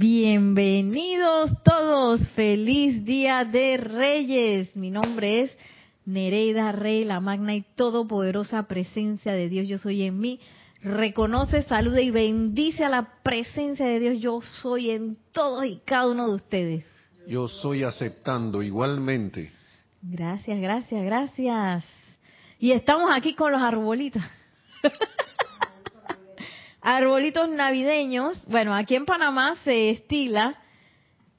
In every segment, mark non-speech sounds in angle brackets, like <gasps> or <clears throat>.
Bienvenidos todos, feliz día de Reyes. Mi nombre es Nereida Rey, la magna y todopoderosa presencia de Dios. Yo soy en mí. Reconoce, saluda y bendice a la presencia de Dios. Yo soy en todos y cada uno de ustedes. Yo soy aceptando igualmente. Gracias, gracias, gracias. Y estamos aquí con los arbolitos. <laughs> arbolitos navideños. Bueno, aquí en Panamá se estila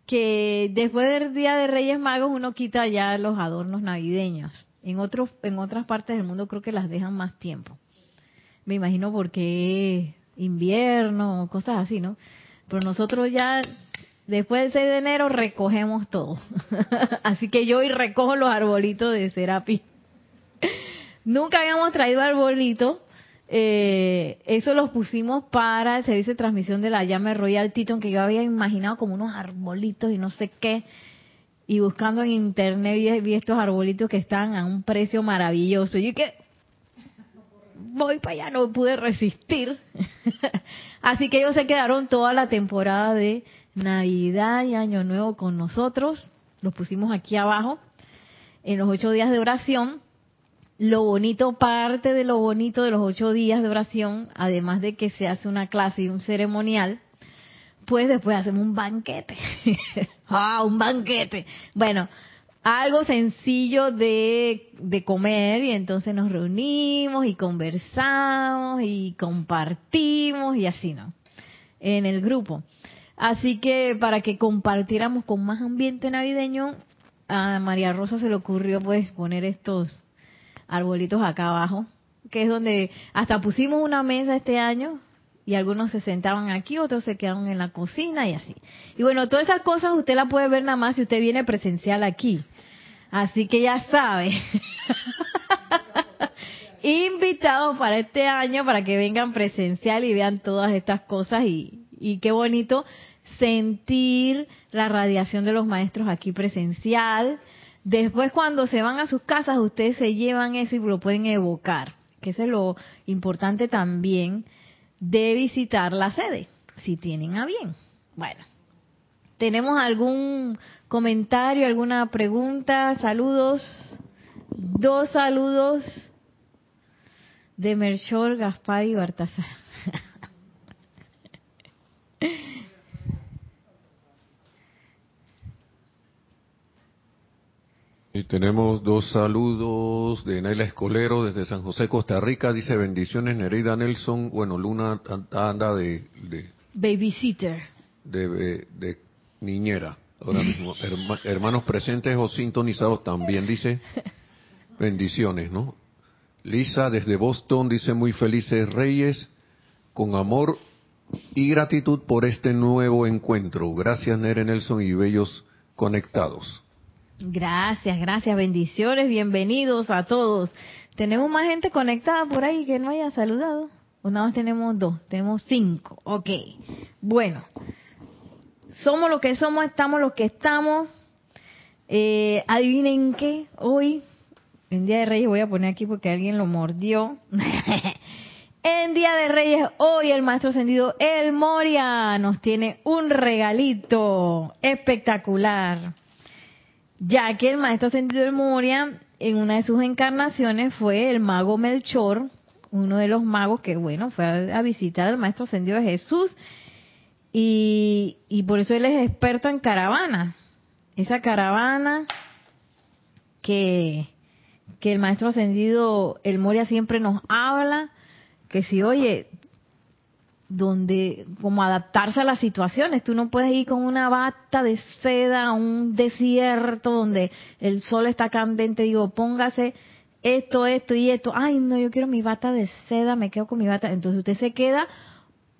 que después del Día de Reyes Magos uno quita ya los adornos navideños. En otros, en otras partes del mundo creo que las dejan más tiempo. Me imagino porque invierno, cosas así, ¿no? Pero nosotros ya después del 6 de enero recogemos todo. <laughs> así que yo hoy recojo los arbolitos de Serapi. <laughs> Nunca habíamos traído arbolitos eh, eso los pusimos para el servicio de transmisión de la llama Royal Titon, que yo había imaginado como unos arbolitos y no sé qué. Y buscando en internet vi, estos arbolitos que están a un precio maravilloso. Y que voy para allá, no pude resistir. <laughs> Así que ellos se quedaron toda la temporada de Navidad y Año Nuevo con nosotros. Los pusimos aquí abajo en los ocho días de oración lo bonito, parte de lo bonito de los ocho días de oración, además de que se hace una clase y un ceremonial, pues después hacemos un banquete. <laughs> ¡Ah, un banquete! Bueno, algo sencillo de, de comer y entonces nos reunimos y conversamos y compartimos y así, ¿no? En el grupo. Así que para que compartiéramos con más ambiente navideño, a María Rosa se le ocurrió pues poner estos arbolitos acá abajo, que es donde hasta pusimos una mesa este año y algunos se sentaban aquí, otros se quedaron en la cocina y así. Y bueno, todas esas cosas usted las puede ver nada más si usted viene presencial aquí. Así que ya sabe. <laughs> Invitados para este año para que vengan presencial y vean todas estas cosas y, y qué bonito sentir la radiación de los maestros aquí presencial, Después cuando se van a sus casas, ustedes se llevan eso y lo pueden evocar, que eso es lo importante también de visitar la sede, si tienen a bien. Bueno, ¿tenemos algún comentario, alguna pregunta? Saludos. Dos saludos de Melchor, Gaspar y Bartazar. Y tenemos dos saludos de Naila Escolero desde San José, Costa Rica. Dice bendiciones Nereida Nelson. Bueno, Luna anda de... de Babysitter. De, de, niñera. Ahora mismo. <laughs> hermanos presentes o sintonizados también. Dice bendiciones, ¿no? Lisa desde Boston dice muy felices reyes, con amor y gratitud por este nuevo encuentro. Gracias Nere Nelson y bellos conectados. Gracias, gracias, bendiciones, bienvenidos a todos. ¿Tenemos más gente conectada por ahí que no haya saludado? ¿O nada más tenemos dos? Tenemos cinco. Ok. Bueno, somos lo que somos, estamos lo que estamos. Eh, adivinen qué, hoy, en Día de Reyes, voy a poner aquí porque alguien lo mordió. <laughs> en Día de Reyes, hoy el Maestro Ascendido, el Moria, nos tiene un regalito espectacular ya que el maestro ascendido de Moria, en una de sus encarnaciones, fue el mago Melchor, uno de los magos que, bueno, fue a, visitar al maestro ascendido de Jesús, y, y por eso él es experto en caravana. Esa caravana que, que el maestro ascendido, el Moria, siempre nos habla, que si, oye, donde como adaptarse a las situaciones. Tú no puedes ir con una bata de seda a un desierto donde el sol está candente. Digo, póngase esto, esto y esto. Ay, no, yo quiero mi bata de seda, me quedo con mi bata. Entonces usted se queda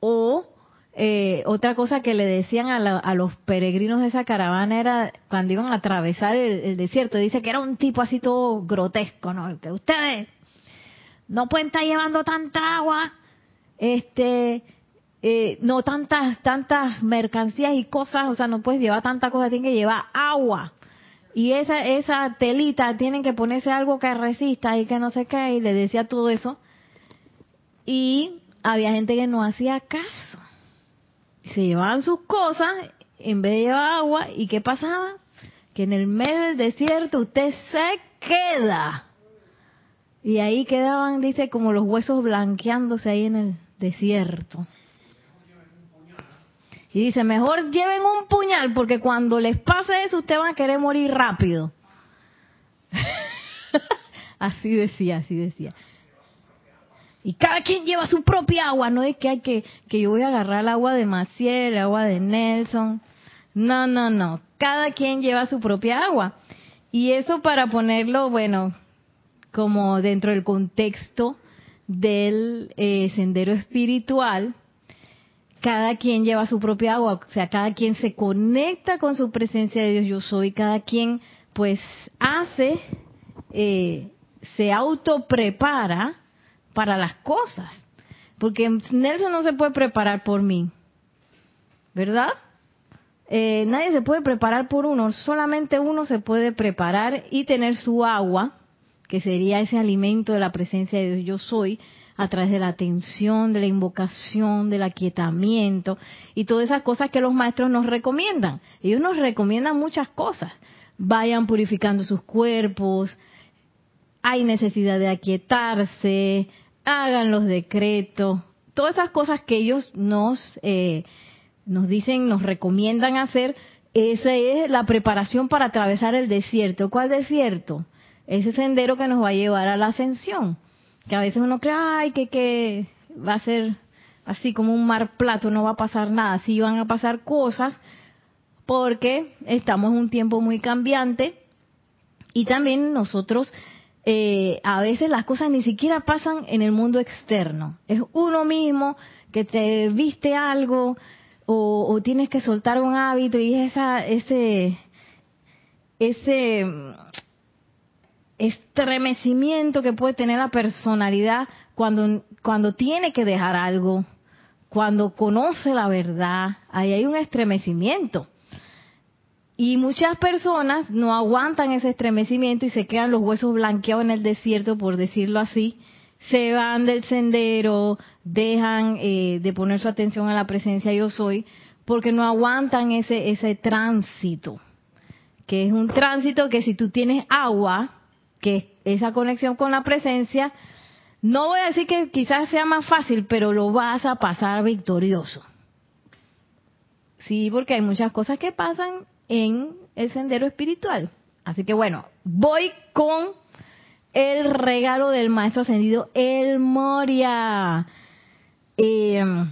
o eh, otra cosa que le decían a, a, los peregrinos de esa caravana era cuando iban a atravesar el, el, desierto, dice que era un tipo así todo grotesco, ¿no? Que ustedes no pueden estar llevando tanta agua, este, eh, no tantas tantas mercancías y cosas, o sea, no puedes llevar tanta cosa, tienen que llevar agua. Y esa esa telita tienen que ponerse algo que resista y que no sé qué, y le decía todo eso. Y había gente que no hacía caso. Se llevaban sus cosas en vez de llevar agua. ¿Y qué pasaba? Que en el medio del desierto usted se queda. Y ahí quedaban, dice, como los huesos blanqueándose ahí en el desierto. Y dice, mejor lleven un puñal porque cuando les pase eso usted va a querer morir rápido. <laughs> así decía, así decía. Y cada quien lleva su propia agua, no es que hay que, que yo voy a agarrar el agua de Maciel, el agua de Nelson. No, no, no. Cada quien lleva su propia agua. Y eso para ponerlo, bueno, como dentro del contexto del eh, sendero espiritual, cada quien lleva su propia agua, o sea, cada quien se conecta con su presencia de Dios yo soy, cada quien pues hace, eh, se autoprepara para las cosas. Porque Nelson no se puede preparar por mí. ¿Verdad? Eh, nadie se puede preparar por uno, solamente uno se puede preparar y tener su agua, que sería ese alimento de la presencia de Dios yo soy, a través de la atención, de la invocación, del aquietamiento y todas esas cosas que los maestros nos recomiendan. Ellos nos recomiendan muchas cosas. Vayan purificando sus cuerpos, hay necesidad de aquietarse, hagan los decretos, todas esas cosas que ellos nos, eh, nos dicen, nos recomiendan hacer, esa es la preparación para atravesar el desierto. ¿Cuál desierto? Ese sendero que nos va a llevar a la ascensión. Que a veces uno cree, ay, que, que va a ser así como un mar plato, no va a pasar nada. Sí van a pasar cosas porque estamos en un tiempo muy cambiante y también nosotros eh, a veces las cosas ni siquiera pasan en el mundo externo. Es uno mismo que te viste algo o, tienes que soltar un hábito y esa, ese, ese estremecimiento que puede tener la personalidad cuando, cuando tiene que dejar algo, cuando conoce la verdad, ahí hay un estremecimiento. Y muchas personas no aguantan ese estremecimiento y se quedan los huesos blanqueados en el desierto, por decirlo así. Se van del sendero, dejan eh, de poner su atención a la presencia yo soy, porque no aguantan ese, ese tránsito. Que es un tránsito que si tú tienes agua, que es esa conexión con la presencia, no voy a decir que quizás sea más fácil, pero lo vas a pasar victorioso. Sí, porque hay muchas cosas que pasan en el sendero espiritual. Así que bueno, voy con el regalo del maestro ascendido, el Moria. Em,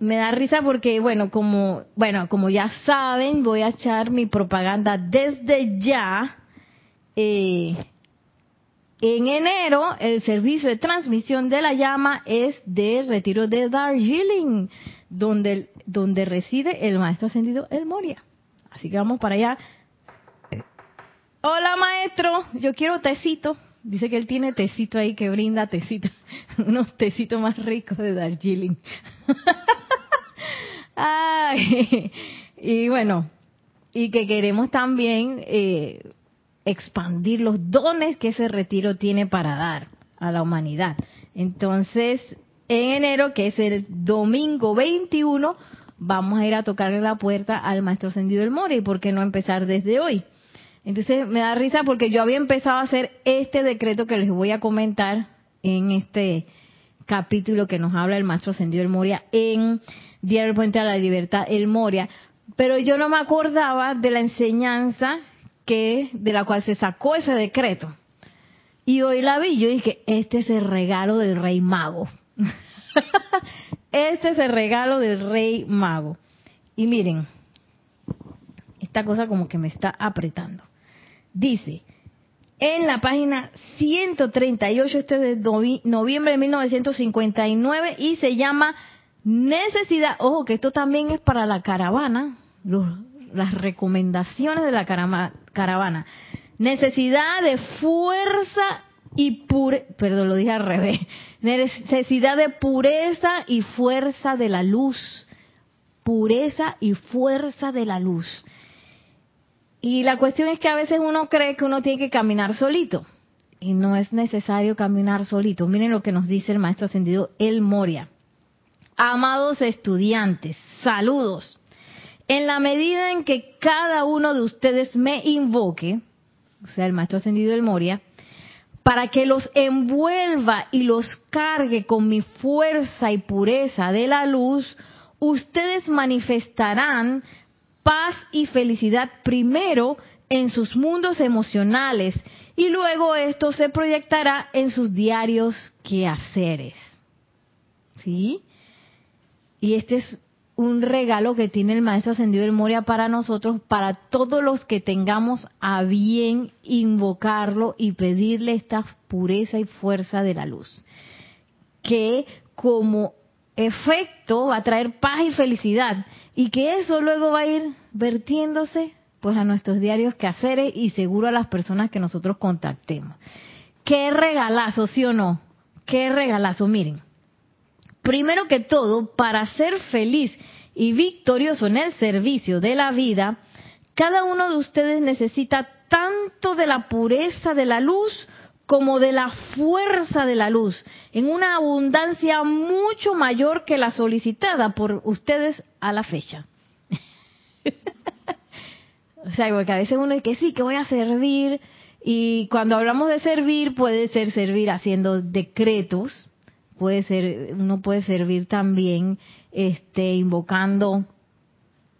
me da risa porque, bueno, como, bueno, como ya saben, voy a echar mi propaganda desde ya. Eh, en enero, el servicio de transmisión de la llama es de retiro de Darjeeling, donde, donde reside el maestro ascendido El Moria. Así que vamos para allá. Hola maestro, yo quiero tecito. Dice que él tiene tecito ahí que brinda tecito. <laughs> Unos tecitos más ricos de Darjeeling. <laughs> Ay, y bueno, y que queremos también eh, expandir los dones que ese retiro tiene para dar a la humanidad. Entonces, en enero, que es el domingo 21, vamos a ir a tocarle la puerta al maestro ascendido del Mori, ¿por qué no empezar desde hoy? Entonces me da risa porque yo había empezado a hacer este decreto que les voy a comentar en este capítulo que nos habla el maestro ascendido del Moria en Diario del Puente a la Libertad, el Moria, pero yo no me acordaba de la enseñanza que de la cual se sacó ese decreto. Y hoy la vi, yo dije, este es el regalo del rey mago. <laughs> Este es el regalo del rey mago. Y miren, esta cosa como que me está apretando. Dice, en la página 138, este es de noviembre de 1959, y se llama Necesidad, ojo que esto también es para la caravana, las recomendaciones de la caravana. Necesidad de fuerza y pure, perdón, lo dije al revés, necesidad de pureza y fuerza de la luz, pureza y fuerza de la luz. Y la cuestión es que a veces uno cree que uno tiene que caminar solito, y no es necesario caminar solito. Miren lo que nos dice el maestro ascendido El Moria. Amados estudiantes, saludos. En la medida en que cada uno de ustedes me invoque, o sea, el Maestro Ascendido del Moria, para que los envuelva y los cargue con mi fuerza y pureza de la luz, ustedes manifestarán paz y felicidad primero en sus mundos emocionales y luego esto se proyectará en sus diarios quehaceres. ¿Sí? Y este es un regalo que tiene el Maestro Ascendido del Moria para nosotros, para todos los que tengamos a bien invocarlo y pedirle esta pureza y fuerza de la luz. Que como efecto va a traer paz y felicidad y que eso luego va a ir vertiéndose pues a nuestros diarios quehaceres y seguro a las personas que nosotros contactemos. Qué regalazo, ¿sí o no? Qué regalazo, miren. Primero que todo, para ser feliz y victorioso en el servicio de la vida, cada uno de ustedes necesita tanto de la pureza de la luz como de la fuerza de la luz, en una abundancia mucho mayor que la solicitada por ustedes a la fecha. <laughs> o sea, porque a veces uno dice que sí, que voy a servir, y cuando hablamos de servir, puede ser servir haciendo decretos, puede ser, uno puede servir también, este, invocando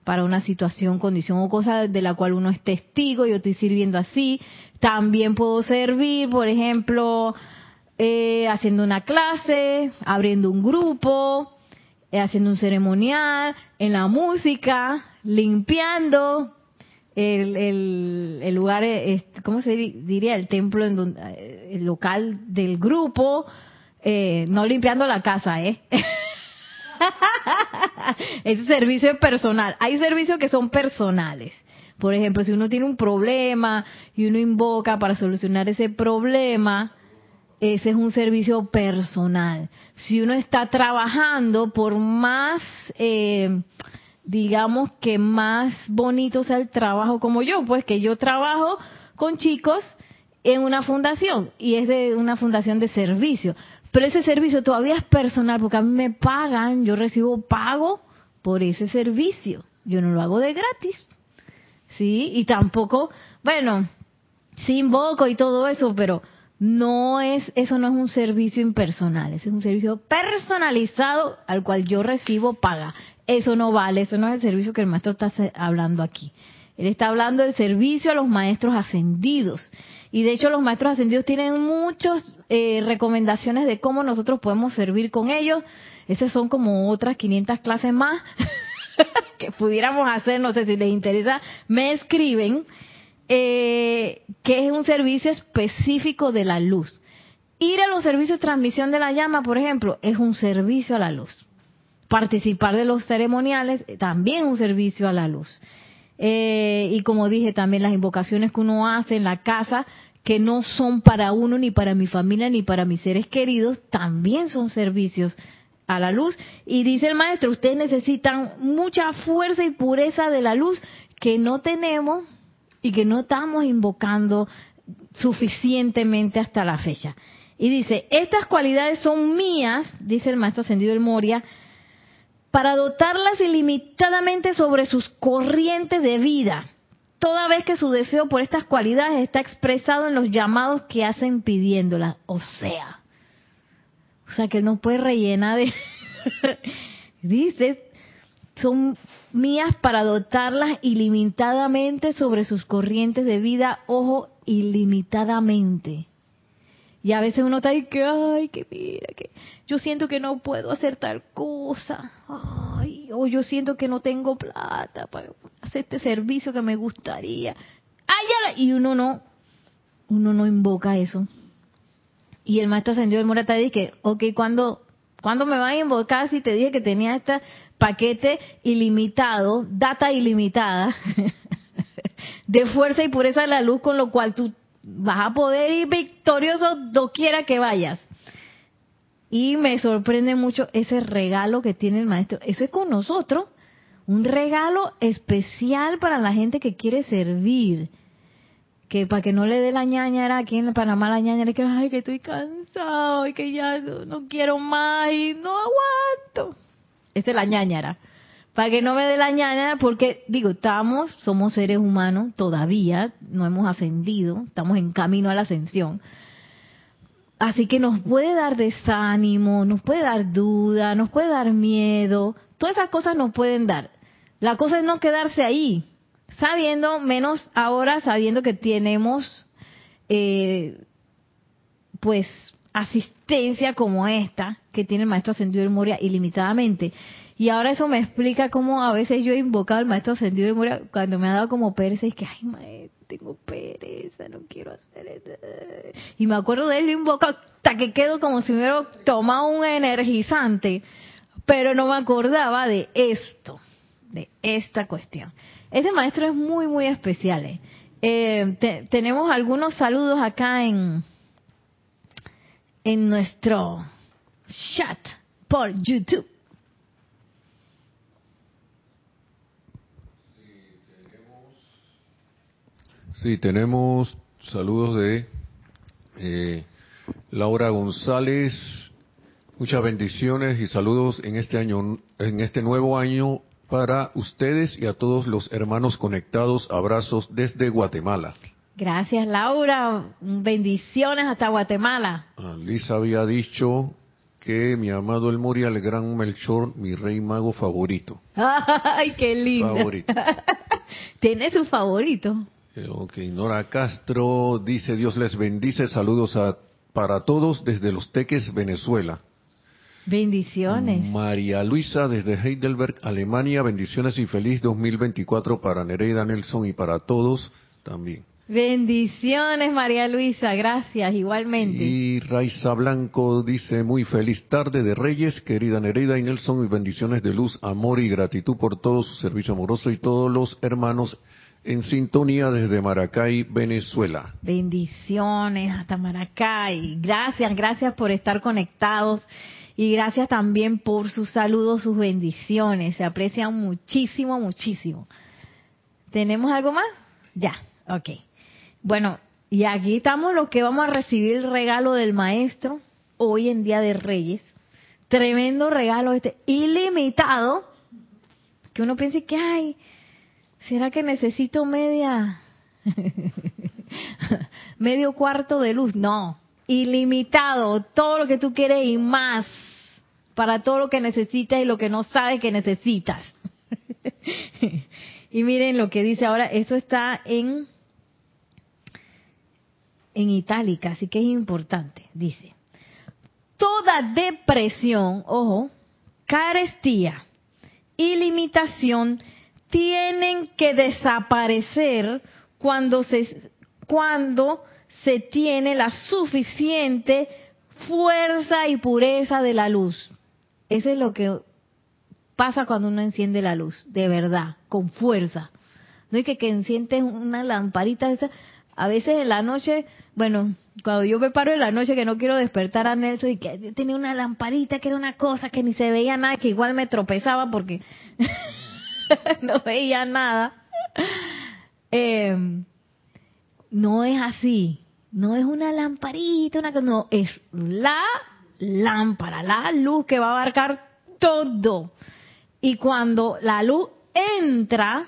para una situación, condición o cosa de la cual uno es testigo, yo estoy sirviendo así. También puedo servir, por ejemplo, eh, haciendo una clase, abriendo un grupo, eh, haciendo un ceremonial, en la música, limpiando el, el, el lugar, eh, ¿cómo se diría? El templo, en donde, el local del grupo, no limpiando la casa, ¿eh? <laughs> Ese servicio es personal. Hay servicios que son personales. Por ejemplo, si uno tiene un problema y uno invoca para solucionar ese problema, ese es un servicio personal. Si uno está trabajando, por más, eh, digamos que más bonito sea el trabajo como yo, pues que yo trabajo con chicos en una fundación y es de una fundación de servicio. Pero ese servicio todavía es personal porque a mí me pagan, yo recibo pago por ese servicio. Yo no lo hago de gratis. ¿Sí? Y tampoco, bueno, sí invoco y todo eso, pero no es, eso no es un servicio impersonal, es un servicio personalizado al cual yo recibo paga. Eso no vale, eso no es el servicio que el maestro está hablando aquí. Él está hablando del servicio a los maestros ascendidos. Y de hecho los maestros ascendidos tienen muchas eh, recomendaciones de cómo nosotros podemos servir con ellos. Esas son como otras 500 clases más <laughs> que pudiéramos hacer, no sé si les interesa, me escriben, eh, que es un servicio específico de la luz. Ir a los servicios de transmisión de la llama, por ejemplo, es un servicio a la luz. Participar de los ceremoniales, también un servicio a la luz. Eh, y como dije también las invocaciones que uno hace en la casa que no son para uno ni para mi familia ni para mis seres queridos también son servicios a la luz. Y dice el maestro ustedes necesitan mucha fuerza y pureza de la luz que no tenemos y que no estamos invocando suficientemente hasta la fecha. Y dice estas cualidades son mías dice el maestro ascendido del Moria para dotarlas ilimitadamente sobre sus corrientes de vida, toda vez que su deseo por estas cualidades está expresado en los llamados que hacen pidiéndolas. O sea, o sea que no puede rellenar de... <laughs> Dice, son mías para dotarlas ilimitadamente sobre sus corrientes de vida, ojo, ilimitadamente. Y a veces uno está ahí que, ay, que mira, que yo siento que no puedo hacer tal cosa. Ay, o yo siento que no tengo plata para hacer este servicio que me gustaría. Ay, y uno no, uno no invoca eso. Y el maestro ascendió Morata dice, ok, ¿cuándo, ¿cuándo me van a invocar si te dije que tenía este paquete ilimitado, data ilimitada, <laughs> de fuerza y pureza de la luz, con lo cual tú vas a poder ir victorioso doquiera que vayas. Y me sorprende mucho ese regalo que tiene el maestro. Eso es con nosotros. Un regalo especial para la gente que quiere servir. Que para que no le dé la ñañara aquí en Panamá, la ñañara que, ay, que estoy cansado y que ya no, quiero más y no aguanto. Esta es la ñañara. Para que no me dé la ñañara, porque digo, estamos, somos seres humanos todavía, no hemos ascendido, estamos en camino a la ascensión. Así que nos puede dar desánimo, nos puede dar duda, nos puede dar miedo, todas esas cosas nos pueden dar. La cosa es no quedarse ahí, sabiendo, menos ahora sabiendo que tenemos, eh, pues, asistencia como esta que tiene el maestro ascendido de Moria ilimitadamente. Y ahora eso me explica cómo a veces yo he invocado al maestro ascendido de Moria cuando me ha dado como pereza y que, ay, maestro, tengo pereza, no quiero hacer esto. Y me acuerdo de él, lo invoco hasta que quedo como si me hubiera tomado un energizante, pero no me acordaba de esto, de esta cuestión. Este maestro es muy, muy especial. ¿eh? Eh, tenemos algunos saludos acá en, en nuestro chat por YouTube. Sí, tenemos saludos de eh, Laura González. Muchas bendiciones y saludos en este año, en este nuevo año para ustedes y a todos los hermanos conectados. Abrazos desde Guatemala. Gracias, Laura. Bendiciones hasta Guatemala. Lisa había dicho que mi amado El Moria, el gran Melchor, mi rey mago favorito. <laughs> Ay, qué lindo. Favorito. <laughs> Tiene su favorito. Eh, ok, Nora Castro dice, Dios les bendice, saludos a, para todos desde Los Teques, Venezuela. Bendiciones. María Luisa desde Heidelberg, Alemania, bendiciones y feliz 2024 para Nereida Nelson y para todos también. Bendiciones, María Luisa, gracias, igualmente. Y Raiza Blanco dice, muy feliz tarde de Reyes, querida Nereida y Nelson, y bendiciones de luz, amor y gratitud por todo su servicio amoroso y todos los hermanos en sintonía desde Maracay, Venezuela. Bendiciones hasta Maracay. Gracias, gracias por estar conectados y gracias también por sus saludos, sus bendiciones. Se aprecian muchísimo, muchísimo. ¿Tenemos algo más? Ya, ok. Bueno, y aquí estamos los que vamos a recibir el regalo del maestro hoy en Día de Reyes. Tremendo regalo este, ilimitado, que uno piensa que, ay, ¿será que necesito media, <laughs> medio cuarto de luz? No, ilimitado, todo lo que tú quieres y más, para todo lo que necesitas y lo que no sabes que necesitas. <laughs> y miren lo que dice ahora, eso está en en itálica, así que es importante. Dice, toda depresión, ojo, carestía y limitación tienen que desaparecer cuando se, cuando se tiene la suficiente fuerza y pureza de la luz. Eso es lo que pasa cuando uno enciende la luz, de verdad, con fuerza. No es que, que una lamparita, esa, a veces en la noche, bueno, cuando yo me paro en la noche que no quiero despertar a Nelson y que tenía una lamparita que era una cosa que ni se veía nada, que igual me tropezaba porque <laughs> <laughs> no veía nada. Em, no es así, no es una lamparita, una no, es la lámpara, la luz que va a abarcar todo. Y cuando la luz entra,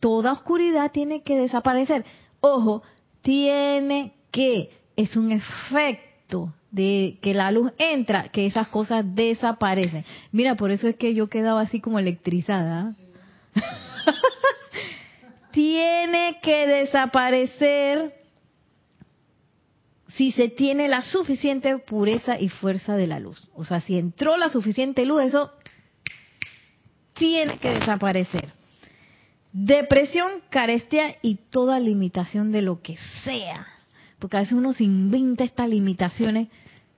toda oscuridad tiene que desaparecer. Ojo, tiene que, es un efecto de que la luz entra, que esas cosas desaparecen. Mira, por eso es que yo quedaba así como electrizada. <laughs> tiene que desaparecer si se tiene la suficiente pureza y fuerza de la luz. O sea, si entró la suficiente luz, eso tiene que desaparecer. Depresión, carestía y toda limitación de lo que sea. Porque a veces uno se inventa estas limitaciones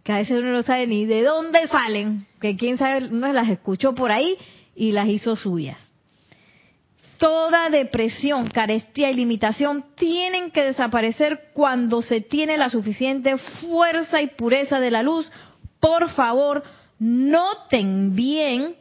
que a veces uno no sabe ni de dónde salen, que quién sabe, uno las escuchó por ahí y las hizo suyas. Toda depresión, carestía y limitación tienen que desaparecer cuando se tiene la suficiente fuerza y pureza de la luz. Por favor, noten bien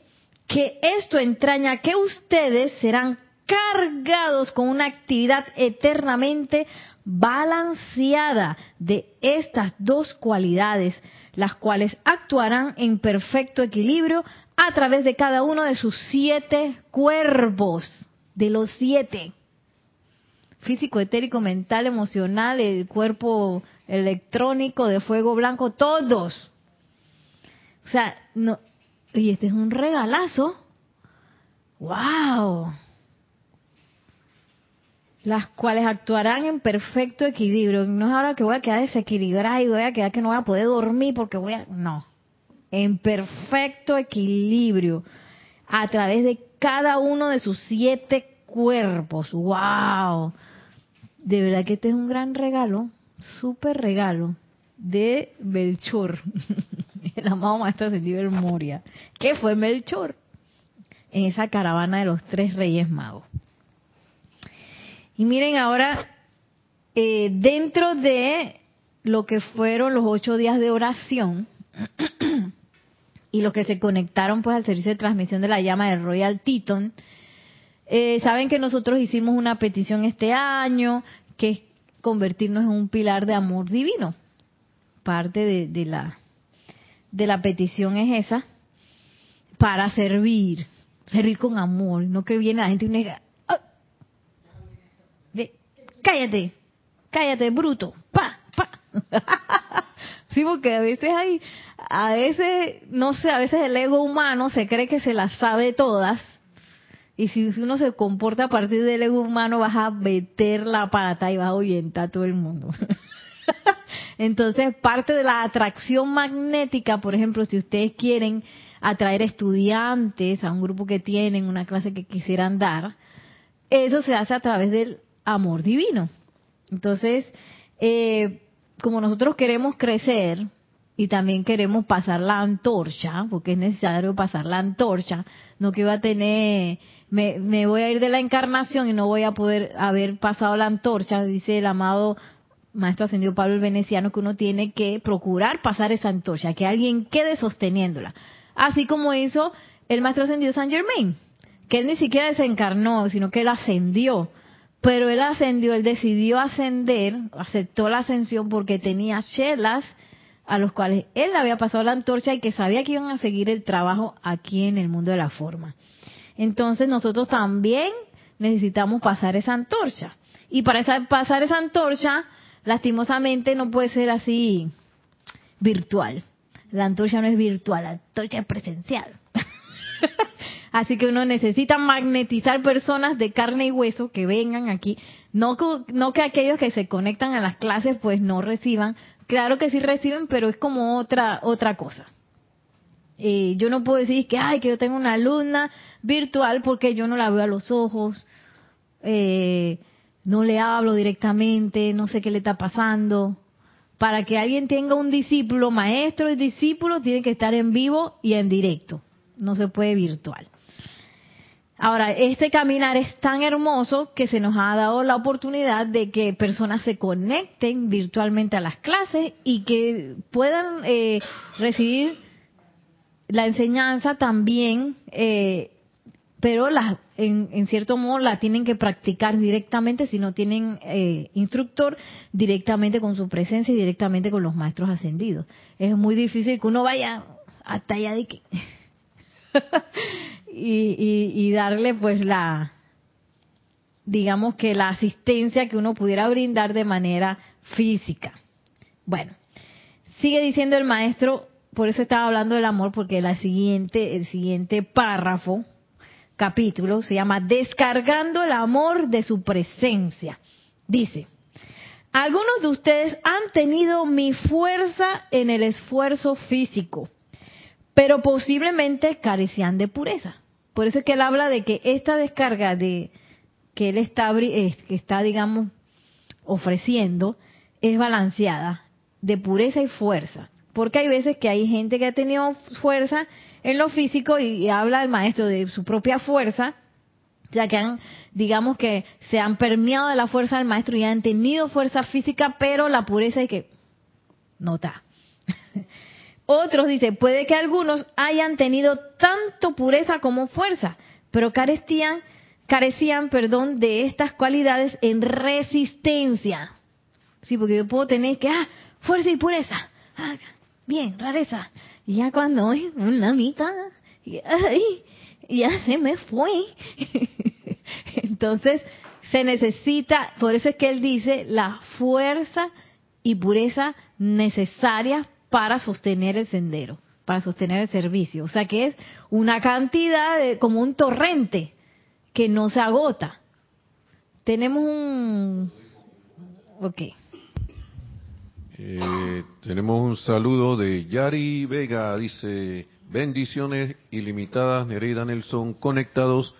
que esto entraña que ustedes serán cargados con una actividad eternamente balanceada de estas dos cualidades, las cuales actuarán en perfecto equilibrio a través de cada uno de sus siete cuerpos, de los siete. Físico, etérico, mental, emocional, el cuerpo electrónico, de fuego blanco, todos. O sea, no, y este es un regalazo. ¡Wow! Las cuales actuarán en perfecto equilibrio. No es ahora que voy a quedar desequilibrada y voy a quedar que no voy a poder dormir porque voy a. No. En perfecto equilibrio. A través de cada uno de sus siete cuerpos. ¡Wow! De verdad que este es un gran regalo. Súper regalo. De Melchor. <laughs> el amado maestro ascendido Moria. ¿Qué fue Melchor? En esa caravana de los tres reyes magos. Y miren ahora, eh, dentro de lo que fueron los ocho días de oración <clears throat> y los que se conectaron pues al servicio de transmisión de la llama de Royal Teton, eh, saben que nosotros hicimos una petición este año que es convertirnos en un pilar de amor divino. Parte de, de la de la petición es esa, para servir, servir con amor, no que viene la gente y diga, cállate, cállate, bruto, pa, pa. <laughs> sí, porque a veces hay, a veces, no sé, a veces el ego humano se cree que se las sabe todas. Y si uno se comporta a partir del ego humano, vas a meter la pata y vas a ahuyentar a todo el mundo. <laughs> Entonces, parte de la atracción magnética, por ejemplo, si ustedes quieren atraer estudiantes a un grupo que tienen, una clase que quisieran dar, eso se hace a través del amor divino. Entonces, eh, como nosotros queremos crecer y también queremos pasar la antorcha, porque es necesario pasar la antorcha, no que iba a tener, me, me voy a ir de la encarnación y no voy a poder haber pasado la antorcha, dice el amado Maestro Ascendido Pablo el Veneciano, que uno tiene que procurar pasar esa antorcha, que alguien quede sosteniéndola. Así como hizo el Maestro Ascendido San Germain, que él ni siquiera desencarnó, sino que él ascendió pero él ascendió, él decidió ascender, aceptó la ascensión porque tenía chelas a los cuales él había pasado la antorcha y que sabía que iban a seguir el trabajo aquí en el mundo de la forma. Entonces nosotros también necesitamos pasar esa antorcha. Y para pasar esa antorcha, lastimosamente no puede ser así virtual. La antorcha no es virtual, la antorcha es presencial. <laughs> Así que uno necesita magnetizar personas de carne y hueso que vengan aquí. No, que aquellos que se conectan a las clases pues no reciban. Claro que sí reciben, pero es como otra, otra cosa. Eh, yo no puedo decir que, ay, que yo tengo una alumna virtual porque yo no la veo a los ojos, eh, no le hablo directamente, no sé qué le está pasando. Para que alguien tenga un discípulo, maestro y discípulo, tiene que estar en vivo y en directo. No se puede virtual. Ahora, este caminar es tan hermoso que se nos ha dado la oportunidad de que personas se conecten virtualmente a las clases y que puedan eh, recibir la enseñanza también, eh, pero la, en, cierto modo la tienen que practicar directamente si no tienen eh, instructor, directamente con su presencia y directamente con los maestros ascendidos. Es muy difícil que uno vaya hasta allá de que... <laughs> y, darle pues la, digamos que la asistencia que uno pudiera brindar de manera física. Bueno, sigue diciendo el maestro, por eso estaba hablando del amor, porque la siguiente, el siguiente párrafo, capítulo, se llama Descargando el amor de su presencia. Dice, algunos de ustedes han tenido mi fuerza en el esfuerzo físico, pero posiblemente carecían de pureza. Por eso es que él habla de que esta descarga de que él está, que está digamos, ofreciendo es balanceada de pureza y fuerza. Porque hay veces que hay gente que ha tenido fuerza en lo físico y, habla el maestro de su propia fuerza, ya que han, digamos que se han permeado de la fuerza del maestro y han tenido fuerza física, pero la pureza es que no está. <laughs> Otros dice, puede que algunos hayan tenido tanto pureza como fuerza, pero carecían, carecían, perdón, de estas cualidades en resistencia. Sí, porque yo puedo tener que, ah, fuerza y pureza. Ah, bien, rareza. Y ya cuando hay una mitad, y, ay, ya se me fue. <laughs> Entonces, se necesita, por eso es que él dice, la fuerza y pureza necesarias para sostener el sendero, para sostener el servicio. O sea que es una cantidad de, como un torrente que no se agota. Tenemos un... Ok. Eh, tenemos un saludo de Yari Vega, dice, bendiciones ilimitadas, Nereida Nelson, conectados,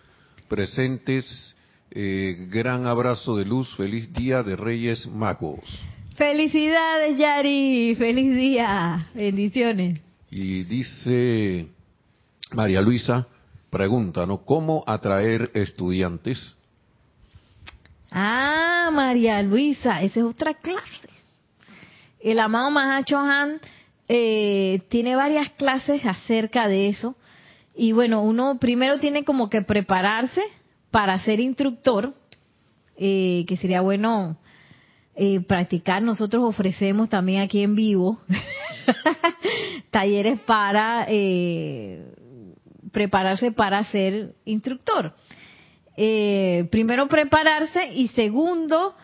presentes, eh, gran abrazo de luz, feliz día de Reyes Magos. Felicidades Yari, feliz día, bendiciones. Y dice María Luisa, pregunta, ¿no? ¿Cómo atraer estudiantes? Ah, María Luisa, esa es otra clase el amado Mahacho Han eh, tiene varias clases acerca de eso. Y bueno, uno primero tiene como que prepararse para ser instructor, eh, que sería bueno eh, practicar. Nosotros ofrecemos también aquí en vivo <laughs> talleres para prepararse para ser instructor. primero prepararse y segundo,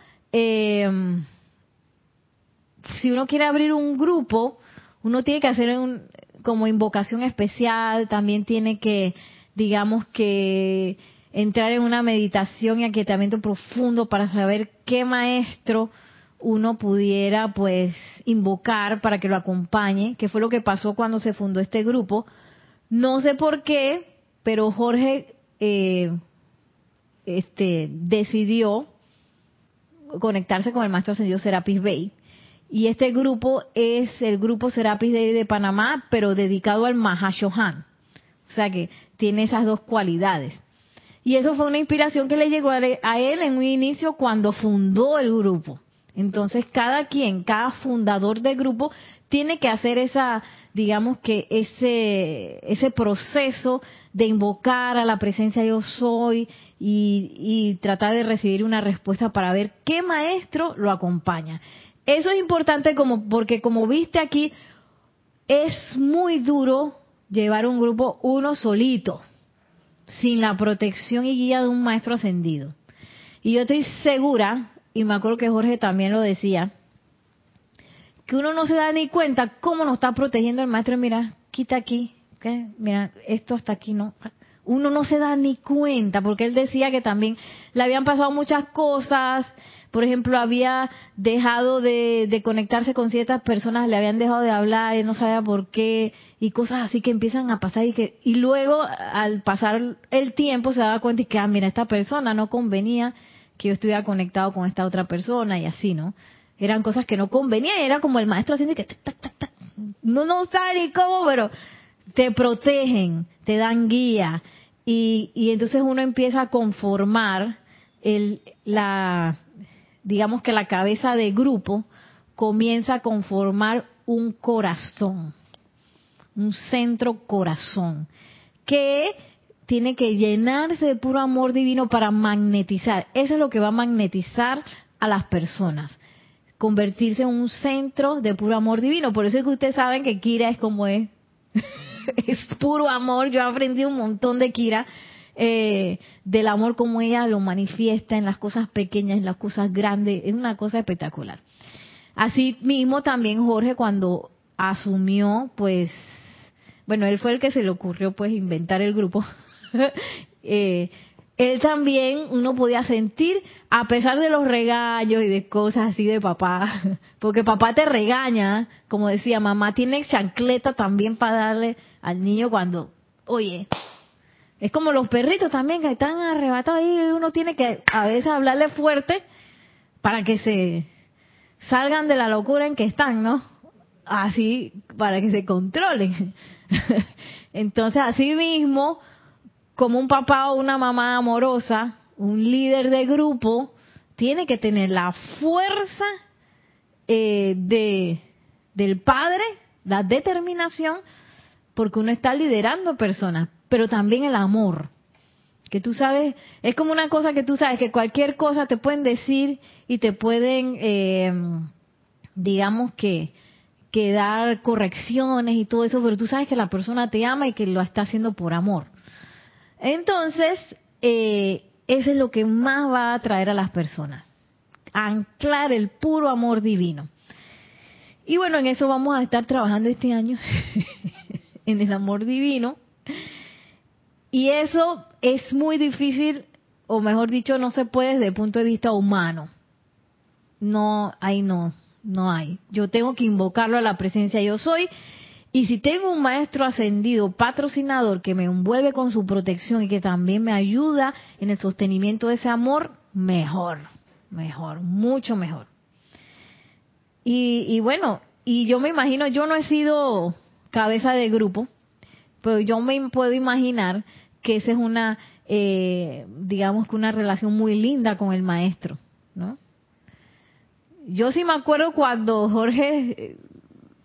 si uno quiere abrir un grupo, uno tiene que hacer un, como invocación especial, también tiene que, digamos que, entrar en una meditación y aquietamiento profundo para saber qué maestro uno pudiera pues invocar para que lo acompañe, que fue lo que pasó cuando se fundó este grupo. No sé por qué, pero Jorge eh, este, decidió conectarse con el maestro ascendido Serapis Bey y este grupo es el grupo Serapis Day de Panamá, pero dedicado al Mahashohan. O sea que tiene esas dos cualidades. Y eso fue una inspiración que le llegó a él en un inicio cuando fundó el grupo. Entonces cada quien, cada fundador del grupo tiene que hacer esa, digamos que ese, ese proceso de invocar a la presencia yo soy y, y tratar de recibir una respuesta para ver qué maestro lo acompaña. Eso es importante como porque como viste aquí es muy duro llevar un grupo uno solito sin la protección y guía de un maestro ascendido. Y yo estoy segura, y me acuerdo que Jorge también lo decía, que uno no se da ni cuenta cómo nos está protegiendo el maestro. Mira, quita aquí, mira, esto hasta aquí no. Uno no se da ni cuenta, porque él decía que también le habían pasado muchas cosas, por ejemplo, había dejado de, conectarse con ciertas personas, le habían dejado de hablar, y no sabía por qué, y cosas así que empiezan a pasar y que y luego al pasar el tiempo se daba cuenta y que, ah, mira, esta persona no convenía que yo estuviera conectado con esta otra persona y así, ¿no? Eran cosas que no convenían, era como el maestro haciendo que no no sabe ni cómo, pero te protegen, te dan guía y, y entonces uno empieza a conformar el, la, digamos que la cabeza de grupo comienza a conformar un corazón, un centro corazón, que tiene que llenarse de puro amor divino para magnetizar. Eso es lo que va a magnetizar a las personas. Convertirse en un centro de puro amor divino. Por eso es que ustedes saben que Kira es como es. <laughs> es puro amor. Yo he aprendido un montón de Kira eh, del amor como ella lo manifiesta en las cosas pequeñas, en las cosas grandes, es una cosa espectacular. Así mismo también Jorge cuando asumió, pues, bueno, él fue el que se le ocurrió pues inventar el grupo. <laughs> eh, él también, uno podía sentir, a pesar de los regaños y de cosas así de papá, <laughs> porque papá te regaña, como decía, mamá tiene chancleta también para darle al niño cuando, oye, es como los perritos también que están arrebatados ahí, uno tiene que a veces hablarle fuerte para que se salgan de la locura en que están, ¿no? Así, para que se controlen. <laughs> Entonces, así mismo, como un papá o una mamá amorosa, un líder de grupo, tiene que tener la fuerza eh, de, del padre, la determinación, porque uno está liderando personas, pero también el amor. Que tú sabes, es como una cosa que tú sabes, que cualquier cosa te pueden decir y te pueden, eh, digamos que, dar correcciones y todo eso, pero tú sabes que la persona te ama y que lo está haciendo por amor. Entonces, eh, eso es lo que más va a atraer a las personas. Anclar el puro amor divino. Y bueno, en eso vamos a estar trabajando este año, <laughs> en el amor divino. Y eso es muy difícil, o mejor dicho, no se puede desde el punto de vista humano. No, ahí no, no hay. Yo tengo que invocarlo a la presencia yo soy. Y si tengo un maestro ascendido, patrocinador, que me envuelve con su protección y que también me ayuda en el sostenimiento de ese amor, mejor, mejor, mucho mejor. Y, y bueno, y yo me imagino, yo no he sido cabeza de grupo, pero yo me puedo imaginar que esa es una, eh, digamos que una relación muy linda con el maestro, ¿no? Yo sí me acuerdo cuando Jorge eh,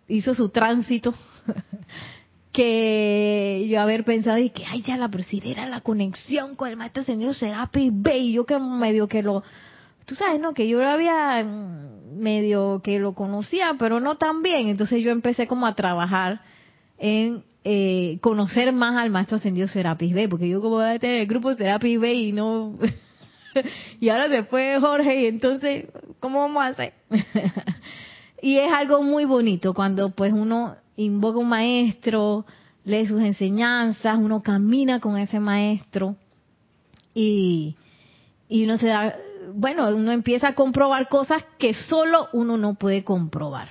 hizo su tránsito, <laughs> que yo haber pensado y que, ay, ya la, pero si era la conexión con el maestro ascendido Serapis B, y yo que medio que lo, tú sabes, ¿no? Que yo lo había mm, medio que lo conocía, pero no tan bien. Entonces yo empecé como a trabajar en eh, conocer más al maestro ascendido Serapis B, porque yo como voy a tener el grupo Serapis B y no... <laughs> y ahora se fue Jorge y entonces, ¿cómo vamos a hacer? <laughs> y es algo muy bonito cuando pues uno invoca un maestro, lee sus enseñanzas, uno camina con ese maestro y, y uno se da, bueno, uno empieza a comprobar cosas que solo uno no puede comprobar.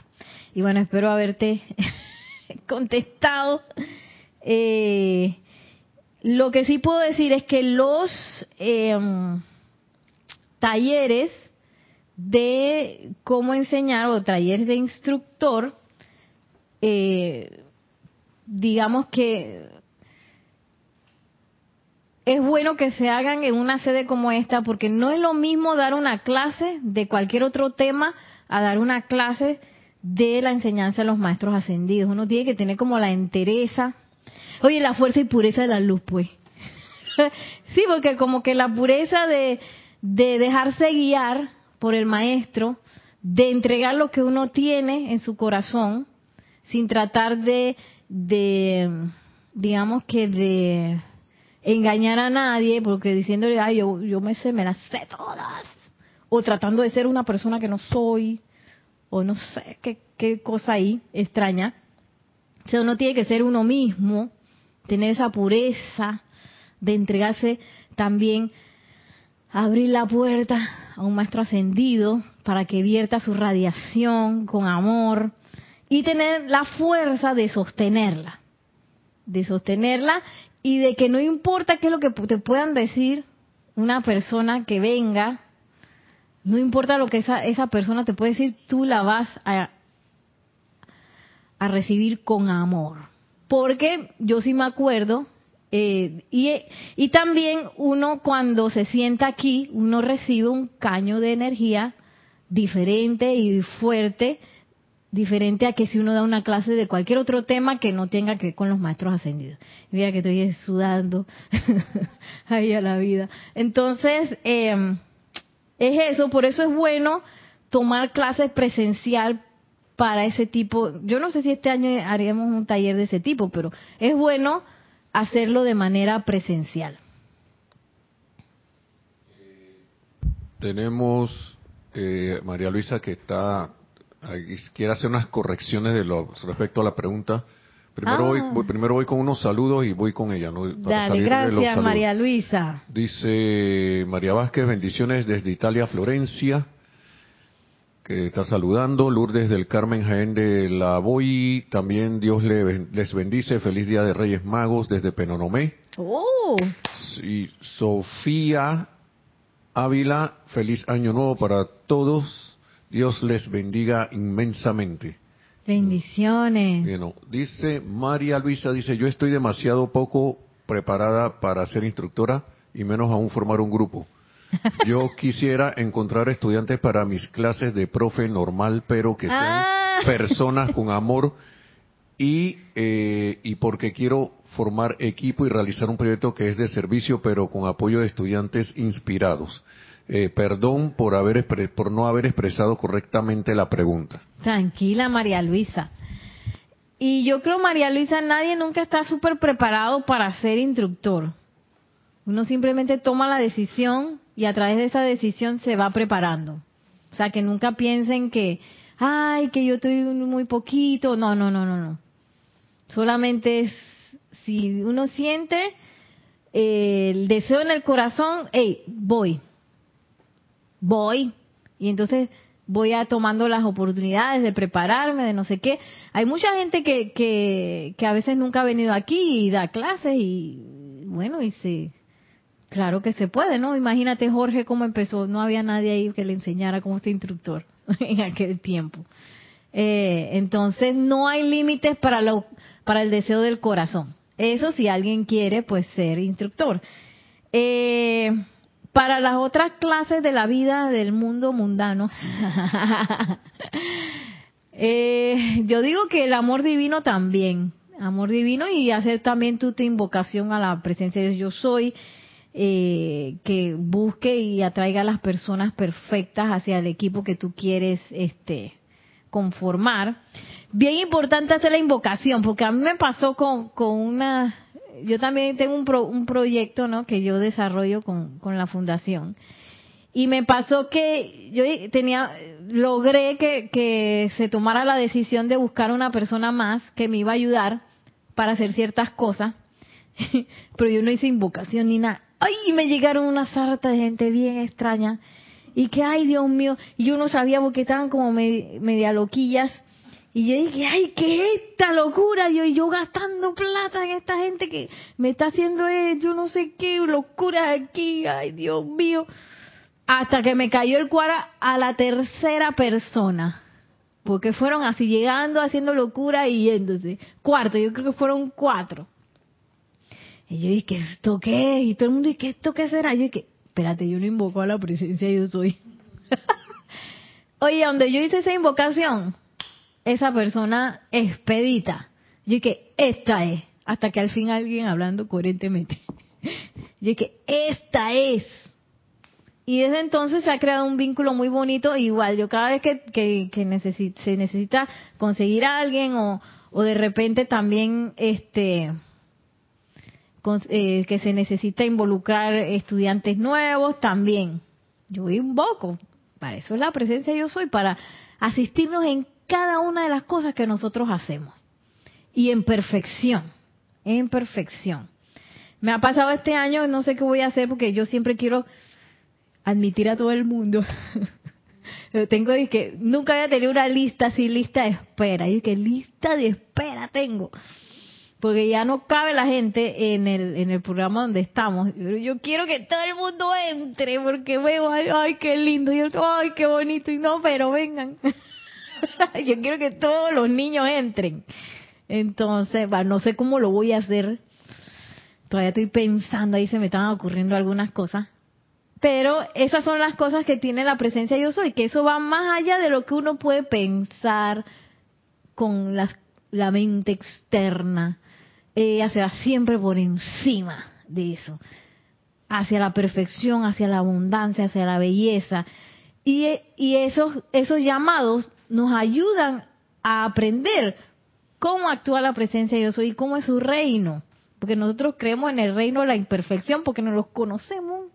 Y bueno, espero haberte <laughs> contestado. Eh, lo que sí puedo decir es que los eh, talleres de cómo enseñar o talleres de instructor, eh, digamos que es bueno que se hagan en una sede como esta porque no es lo mismo dar una clase de cualquier otro tema a dar una clase de la enseñanza de los maestros ascendidos. Uno tiene que tener como la entereza. Oye, la fuerza y pureza de la luz, pues. <laughs> sí, porque como que la pureza de, de dejarse guiar por el maestro, de entregar lo que uno tiene en su corazón, sin tratar de, de digamos que de engañar a nadie, porque diciéndole, ay, yo, yo me sé, me las sé todas, o tratando de ser una persona que no soy, o no sé qué, qué cosa ahí extraña. O sea, uno tiene que ser uno mismo, tener esa pureza de entregarse también, abrir la puerta a un maestro ascendido para que vierta su radiación con amor y tener la fuerza de sostenerla, de sostenerla y de que no importa qué es lo que te puedan decir una persona que venga, no importa lo que esa, esa persona te puede decir, tú la vas a, a recibir con amor. Porque yo sí me acuerdo, eh, y, y también uno cuando se sienta aquí, uno recibe un caño de energía diferente y fuerte diferente a que si uno da una clase de cualquier otro tema que no tenga que ver con los maestros ascendidos. Mira que estoy sudando <laughs> ahí a la vida. Entonces, eh, es eso, por eso es bueno tomar clases presencial para ese tipo. Yo no sé si este año haríamos un taller de ese tipo, pero es bueno hacerlo de manera presencial. Tenemos eh, María Luisa que está quiere hacer unas correcciones de lo respecto a la pregunta. Primero, voy, Ah. primero voy con unos saludos y voy con ella. ¿no? Para Dale, gracias. María Luisa. Dice María Vázquez, bendiciones desde Italia, Florencia, que está saludando. Lourdes del Carmen Jaén de la Boy, también Dios le- les bendice. Feliz Día de Reyes Magos desde Penonomé. Oh, Y Sofía Ávila, feliz año nuevo para todos. Dios les bendiga inmensamente. bendiciones. Bien, no. dice María Luisa, dice, yo estoy demasiado poco preparada para ser instructora y menos aún formar un grupo. <laughs> Yo quisiera encontrar estudiantes para mis clases de profe normal, pero que sean Ah. personas con <laughs> amor y, eh, y porque quiero formar equipo y realizar un proyecto que es de servicio, pero con apoyo de estudiantes inspirados. Eh, perdón por haber por no haber expresado correctamente la pregunta. Tranquila María Luisa. Y yo creo, María Luisa, nadie nunca está súper preparado para ser instructor. Uno simplemente toma la decisión y a través de esa decisión se va preparando. O sea, que nunca piensen que, ay, que yo estoy muy poquito. No, no, no, no, no. Solamente es, si uno siente eh, el deseo en el corazón, hey, voy. Voy. Y entonces voy a tomando las oportunidades de prepararme, de no sé qué. Hay mucha gente que, que, que a veces nunca ha venido aquí y da clases y bueno, y se, claro que se puede, ¿no? Imagínate Jorge cómo empezó, no había nadie ahí que le enseñara como este instructor <laughs> en aquel tiempo. Eh, entonces no hay límites para lo, para el deseo del corazón. Eso si alguien quiere, pues ser instructor. Eh, para las otras clases de la vida del mundo mundano, <laughs> eh, yo digo que el amor divino también, amor divino y hacer también tu, invocación a la presencia de Dios. Yo soy, eh, que busque y atraiga a las personas perfectas hacia el equipo que tú quieres este, conformar. Bien importante hacer la invocación, porque a mí me pasó con, con una yo también tengo un, un proyecto, ¿no? Que yo desarrollo con, con la fundación. Y me pasó que yo tenía, logré que, que se tomara la decisión de buscar una persona más que me iba a ayudar para hacer ciertas cosas. <laughs> Pero yo no hice invocación ni nada. ¡Ay! Me llegaron una sarta de gente bien extraña. Y que, ay, Dios mío. Y yo no sabía porque estaban como media loquillas. Y yo dije, ay, ¿qué es esta locura? Yo, y yo gastando plata en esta gente que me está haciendo yo no sé qué, locura aquí, ay, Dios mío. Hasta que me cayó el cuara a la tercera persona. Porque fueron así, llegando, haciendo locura y yéndose. Cuarto, yo creo que fueron cuatro. Y yo dije, ¿esto qué? Y todo el mundo, ¿y ¿esto qué será? Yo dije, espérate, yo no invoco a la presencia, yo soy. <laughs> Oye, donde yo hice esa invocación, esa persona expedita. Yo que esta es, hasta que al fin alguien hablando coherentemente. <laughs> Yo que esta es. Y desde entonces se ha creado un vínculo muy bonito. Igual, yo cada vez que, que, se necesita conseguir a alguien o, o de repente también este eh, que se necesita involucrar estudiantes nuevos, también. Yo invoco. Para eso es la presencia yo soy, para asistirnos en cada una de las cosas que nosotros hacemos. Y en perfección, en perfección. Me ha pasado este año, no sé qué voy a hacer porque yo siempre quiero admitir a todo el mundo. <laughs> tengo que nunca había tenido una lista así, lista de espera. Y que lista de espera tengo. Porque ya no cabe la gente en el, en el programa donde estamos. Yo quiero que todo el mundo entre porque veo, ay, ay qué lindo. Y yo, ay, qué bonito. Y no, pero vengan. <laughs> yo quiero que todos los niños entren. Entonces, no sé cómo lo voy a hacer. Todavía estoy pensando, ahí se me están ocurriendo algunas cosas. Pero esas son las cosas que tiene la presencia yo soy, que eso va más allá de lo que uno puede pensar con la, mente externa. Ella se va siempre por encima de eso, hacia la perfección, hacia la abundancia, hacia la belleza. Y, y esos, esos llamados nos ayudan a aprender cómo actúa la presencia de Dios y cómo es su reino. Porque nosotros creemos en el reino de la imperfección porque no los conocemos.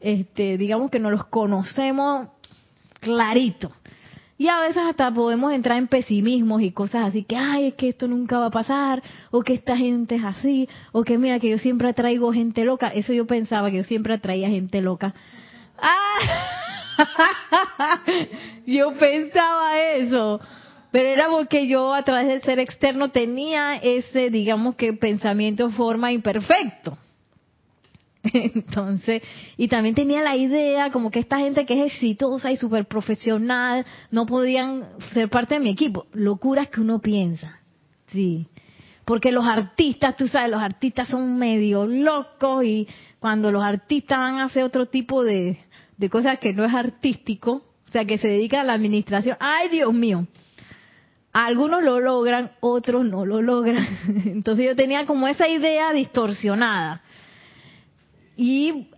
Este, digamos que no los conocemos clarito. Y a veces hasta podemos entrar en pesimismos y cosas así, que, ay, es que esto nunca va a pasar, o que esta gente es así, o que mira, que yo siempre atraigo gente loca. Eso yo pensaba, que yo siempre atraía gente loca. ¡Ah! <laughs> yo pensaba eso, pero era porque yo a través del ser externo tenía ese, digamos que pensamiento forma imperfecto. <laughs> Entonces, y también tenía la idea como que esta gente que es exitosa y súper profesional no podían ser parte de mi equipo. Locuras que uno piensa, sí. Porque los artistas, tú sabes, los artistas son medio locos y cuando los artistas van a hacer otro tipo de, de cosas que no es artístico, o sea, que se dedica a la administración. ¡Ay, Dios mío! Algunos lo logran, otros no lo logran. <laughs> Entonces yo tenía como esa idea distorsionada. Y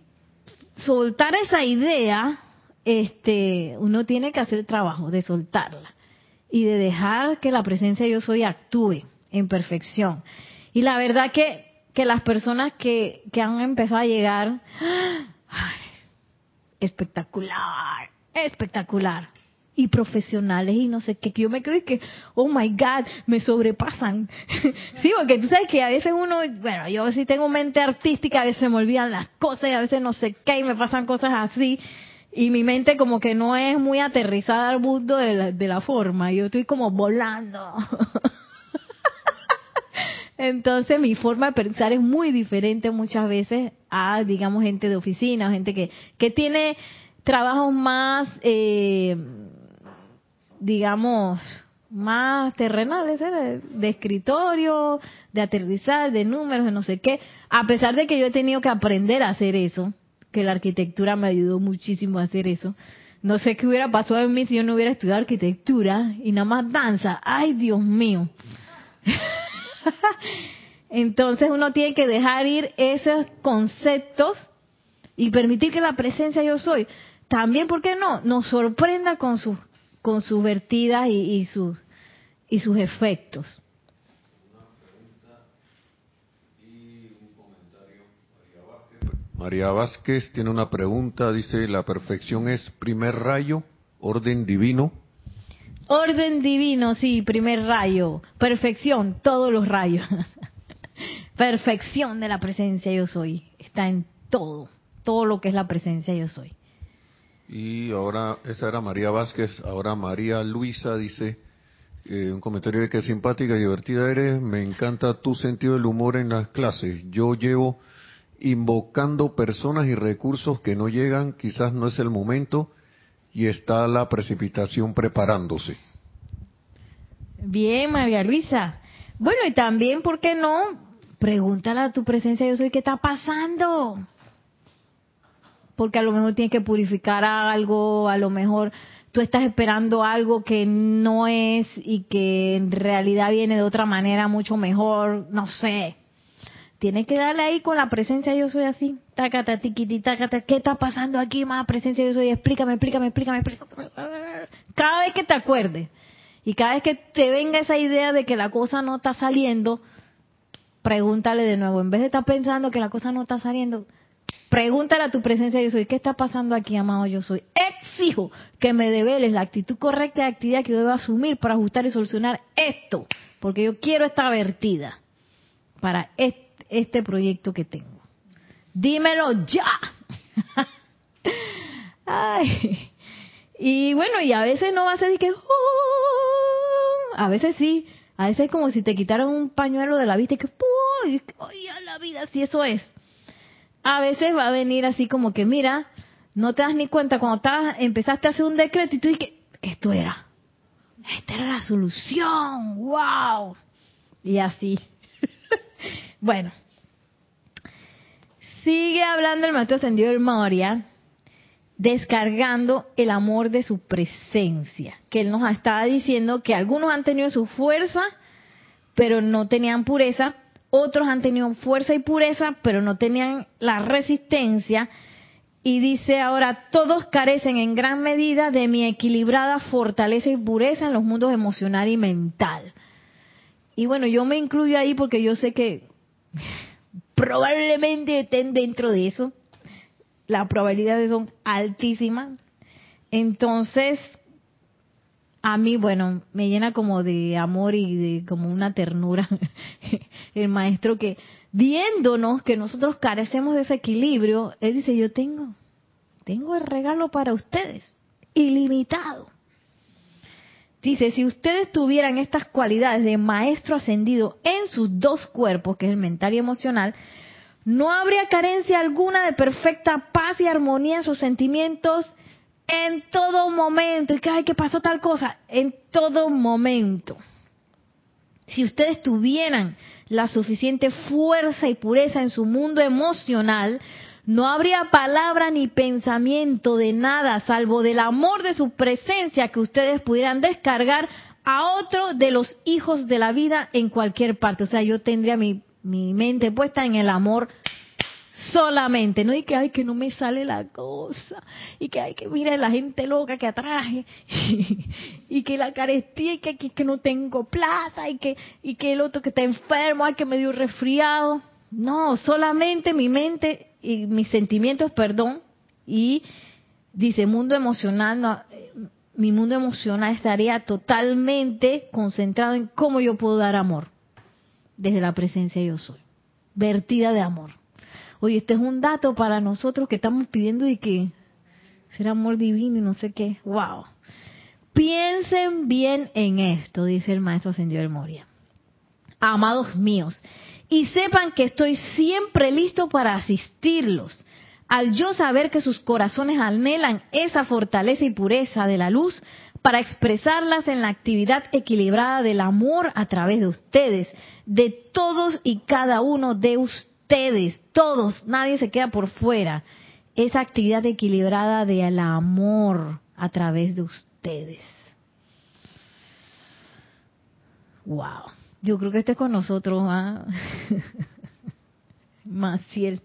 soltar esa idea, este, uno tiene que hacer el trabajo de soltarla. y de dejar que la presencia yo soy actúe en perfección. Y la verdad que, que las personas que, que han empezado a llegar, espectacular, espectacular. Y profesionales y no sé qué, que yo me quedo y que, oh my God, me sobrepasan. <laughs> sí, porque tú sabes que a veces uno, bueno, yo sí tengo mente artística, a veces me olvidan las cosas y a veces no sé qué y me pasan cosas así. Y mi mente como que no es muy aterrizada al mundo de la, de la forma. Yo estoy como volando. <laughs> Entonces mi forma de pensar es muy diferente muchas veces a, digamos, gente de oficina, gente que, que tiene trabajos más, eh, digamos, más terrenales, de escritorio, de aterrizar, de números, de no sé qué. A pesar de que yo he tenido que aprender a hacer eso, que la arquitectura me ayudó muchísimo a hacer eso. No sé qué hubiera pasado en mí si yo no hubiera estudiado arquitectura y nada más danza. Ay, Dios mío. <laughs> Entonces uno tiene que dejar ir esos conceptos y permitir que la presencia yo soy también, ¿por qué no? Nos sorprenda con sus con sus vertidas y, sus y sus efectos. María Vázquez tiene una pregunta, dice, ¿la perfección es primer rayo, orden divino? Orden divino, sí, primer rayo. Perfección, todos los rayos. <laughs> Perfección de la presencia yo soy. Está en todo, todo lo que es la presencia yo soy. Y ahora, esa era María Vázquez, ahora María Luisa dice, eh, un comentario de que simpática y divertida eres, me encanta tu sentido del humor en las clases. Yo llevo invocando personas y recursos que no llegan, quizás no es el momento, y está la precipitación preparándose. Bien, María Luisa. Bueno, y también, ¿por qué no? Pregúntale a tu presencia, yo soy, ¿qué está pasando? Porque a lo mejor tienes que purificar algo, a lo mejor tú estás esperando algo que no es y que en realidad viene de otra manera mucho mejor, no sé. Tienes que darle ahí con la presencia yo soy así. Tácata, tiquiti, tácata. ¿Qué está pasando aquí, más presencia yo soy? Explícame, explícame, explícame, explícame. Cada vez que te acuerdes y cada vez que te venga esa idea de que la cosa no está saliendo, pregúntale de nuevo. En vez de estar pensando que la cosa no está saliendo, pregúntale a tu presencia yo soy. ¿Qué está pasando aquí, amado yo soy? Exijo que me develes la actitud correcta de actividad que yo debo asumir para ajustar y solucionar esto. Porque yo quiero esta vertida para este proyecto que tengo. Dímelo ya. <laughs> Ay. Y bueno, y a veces no va a ser que... Oh", a veces sí. A veces es como si te quitaran un pañuelo de la vista y que... ¡Ay, a la vida! Si eso es. A veces va a venir así como que, mira, no te das ni cuenta cuando estabas, empezaste a hacer un decreto y tú dices, esto era. Esta era la solución. ¡Wow! Y así. <laughs> bueno, sigue hablando el maestro ascendido del Moria, descargando el amor de su presencia, que él nos estaba diciendo que algunos han tenido su fuerza, pero no tenían pureza, otros han tenido fuerza y pureza, pero no tenían la resistencia, y dice ahora, todos carecen en gran medida de mi equilibrada fortaleza y pureza en los mundos emocional y mental. Y bueno, yo me incluyo ahí porque yo sé que <laughs> probablemente estén dentro de eso. Las probabilidades son altísimas. Entonces, a mí, bueno, me llena como de amor y de como una ternura <laughs> el maestro que, viéndonos que nosotros carecemos de ese equilibrio, él dice, yo tengo, tengo el regalo para ustedes, ilimitado. Dice, si ustedes tuvieran estas cualidades de maestro ascendido en sus dos cuerpos, que es el mental y emocional, no habría carencia alguna de perfecta paz y armonía en sus sentimientos en todo momento. Y que, ay, que pasó tal cosa, en todo momento. Si ustedes tuvieran la suficiente fuerza y pureza en su mundo emocional, no habría palabra ni pensamiento de nada salvo del amor de su presencia que ustedes pudieran descargar a otro de los hijos de la vida en cualquier parte. O sea, yo tendría mi, mi mente puesta en el amor solamente, no y que ay que no me sale la cosa y que hay que mira la gente loca que atraje <laughs> y, que la carestía y que, que, no tengo plata y que y que el otro que está enfermo, ay que me dio resfriado. No, solamente mi mente y mis sentimientos, perdón, y dice mundo emocional, no, mi mundo emocional estaría totalmente concentrado en cómo yo puedo dar amor desde la presencia yo soy, vertida de amor. Oye, este es un dato para nosotros que estamos pidiendo y que será amor divino y no sé qué. ¡Wow! Piensen bien en esto, dice el maestro ascendido del Moria. Amados míos, y sepan que estoy siempre listo para asistirlos. Al yo saber que sus corazones anhelan esa fortaleza y pureza de la luz para expresarlas en la actividad equilibrada del amor a través de ustedes, de todos y cada uno de ustedes ustedes, todos, nadie se queda por fuera. Esa actividad equilibrada del amor a través de ustedes. Wow. Yo creo que esté con nosotros, ¿ah? <laughs> Maciel.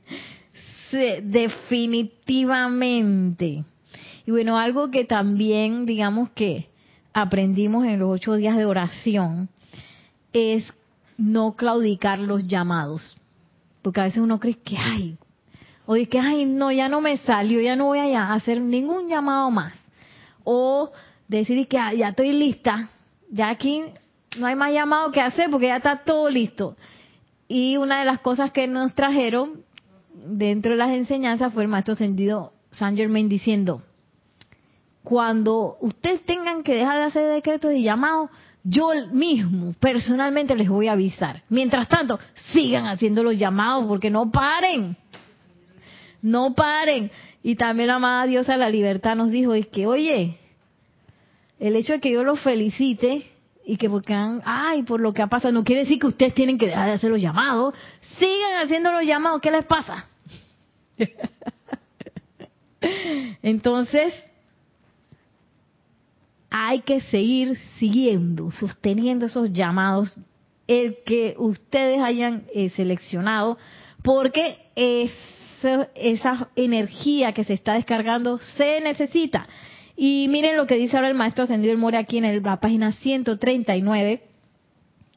definitivamente. Y bueno, algo que también, digamos que aprendimos en los ocho días de oración es no claudicar los llamados. Porque a veces uno cree que, ay, o de que, ay, no, ya no me salió, ya no voy a hacer ningún llamado más. O decir que ah, ya estoy lista, ya aquí no hay más llamado que hacer porque ya está todo listo. Y una de las cosas que nos trajeron dentro de las enseñanzas fue el maestro sentido San Germain diciendo, cuando ustedes tengan que dejar de hacer decretos y llamados, yo mismo, personalmente, les voy a avisar. Mientras tanto, sigan haciendo los llamados porque no paren. No paren. Y también amada diosa de la libertad nos dijo, es que, oye, el hecho de que yo los felicite y que porque han, ay, por lo que ha pasado, no quiere decir que ustedes tienen que dejar de hacer los llamados. Sigan haciendo los llamados, ¿qué les pasa? <laughs> Entonces, hay que seguir siguiendo, sosteniendo esos llamados, el que ustedes hayan eh, seleccionado, porque esa, energía que se está descargando se necesita. Y miren lo que dice ahora el maestro ascendido el More aquí en la página 139,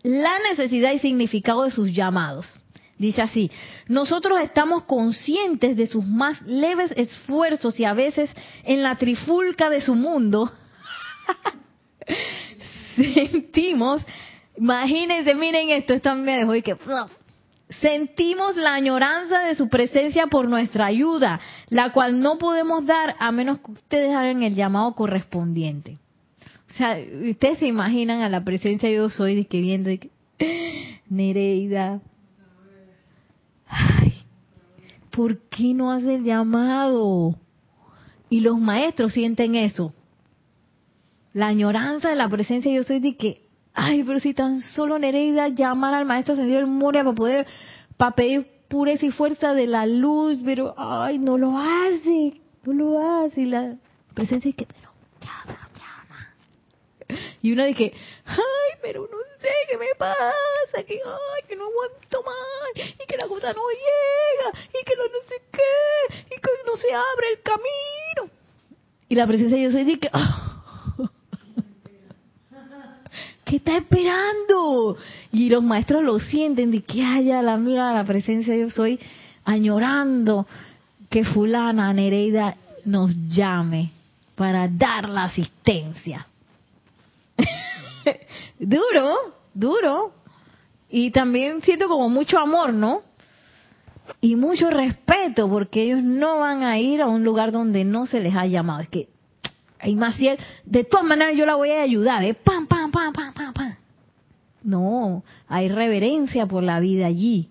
la necesidad y significado de sus llamados. Dice así, nosotros estamos conscientes de sus más leves esfuerzos y a veces en la trifulca de su mundo sentimos, imagínense, miren esto, esto me dejó que sentimos la añoranza de su presencia por nuestra ayuda, la cual no podemos dar a menos que ustedes hagan el llamado correspondiente. O sea, ustedes se imaginan a la presencia yo soy de que viendo <gasps> Nereida, ay, ¿por qué no hace el llamado? Y los maestros sienten eso la añoranza de la presencia yo soy de que, ay, pero si tan solo Nereida llamar al maestro ascendido del Moria para poder, para pedir pureza y fuerza de la luz, pero, ay, no lo hace, no lo hace, y la presencia es que, pero, llama, llama. Y uno de que, ay, pero no sé qué me pasa, que, ay, que no aguanto más, y que la cosa no llega, y que no, sé qué, y que no se abre el camino. Y la presencia yo soy de que, ah, ¿qué está esperando? Y los maestros lo sienten, de que haya la mira la presencia yo soy, añorando que fulana Nereida nos llame para dar la asistencia. <laughs> duro, duro. Y también siento como mucho amor, ¿no? Y mucho respeto, porque ellos no van a ir a un lugar donde no se les ha llamado. Es que y Maciel, de todas maneras yo la voy a ayudar, ¿eh? Pam, pam, pam, pam, pam, pam. No, hay reverencia por la vida allí.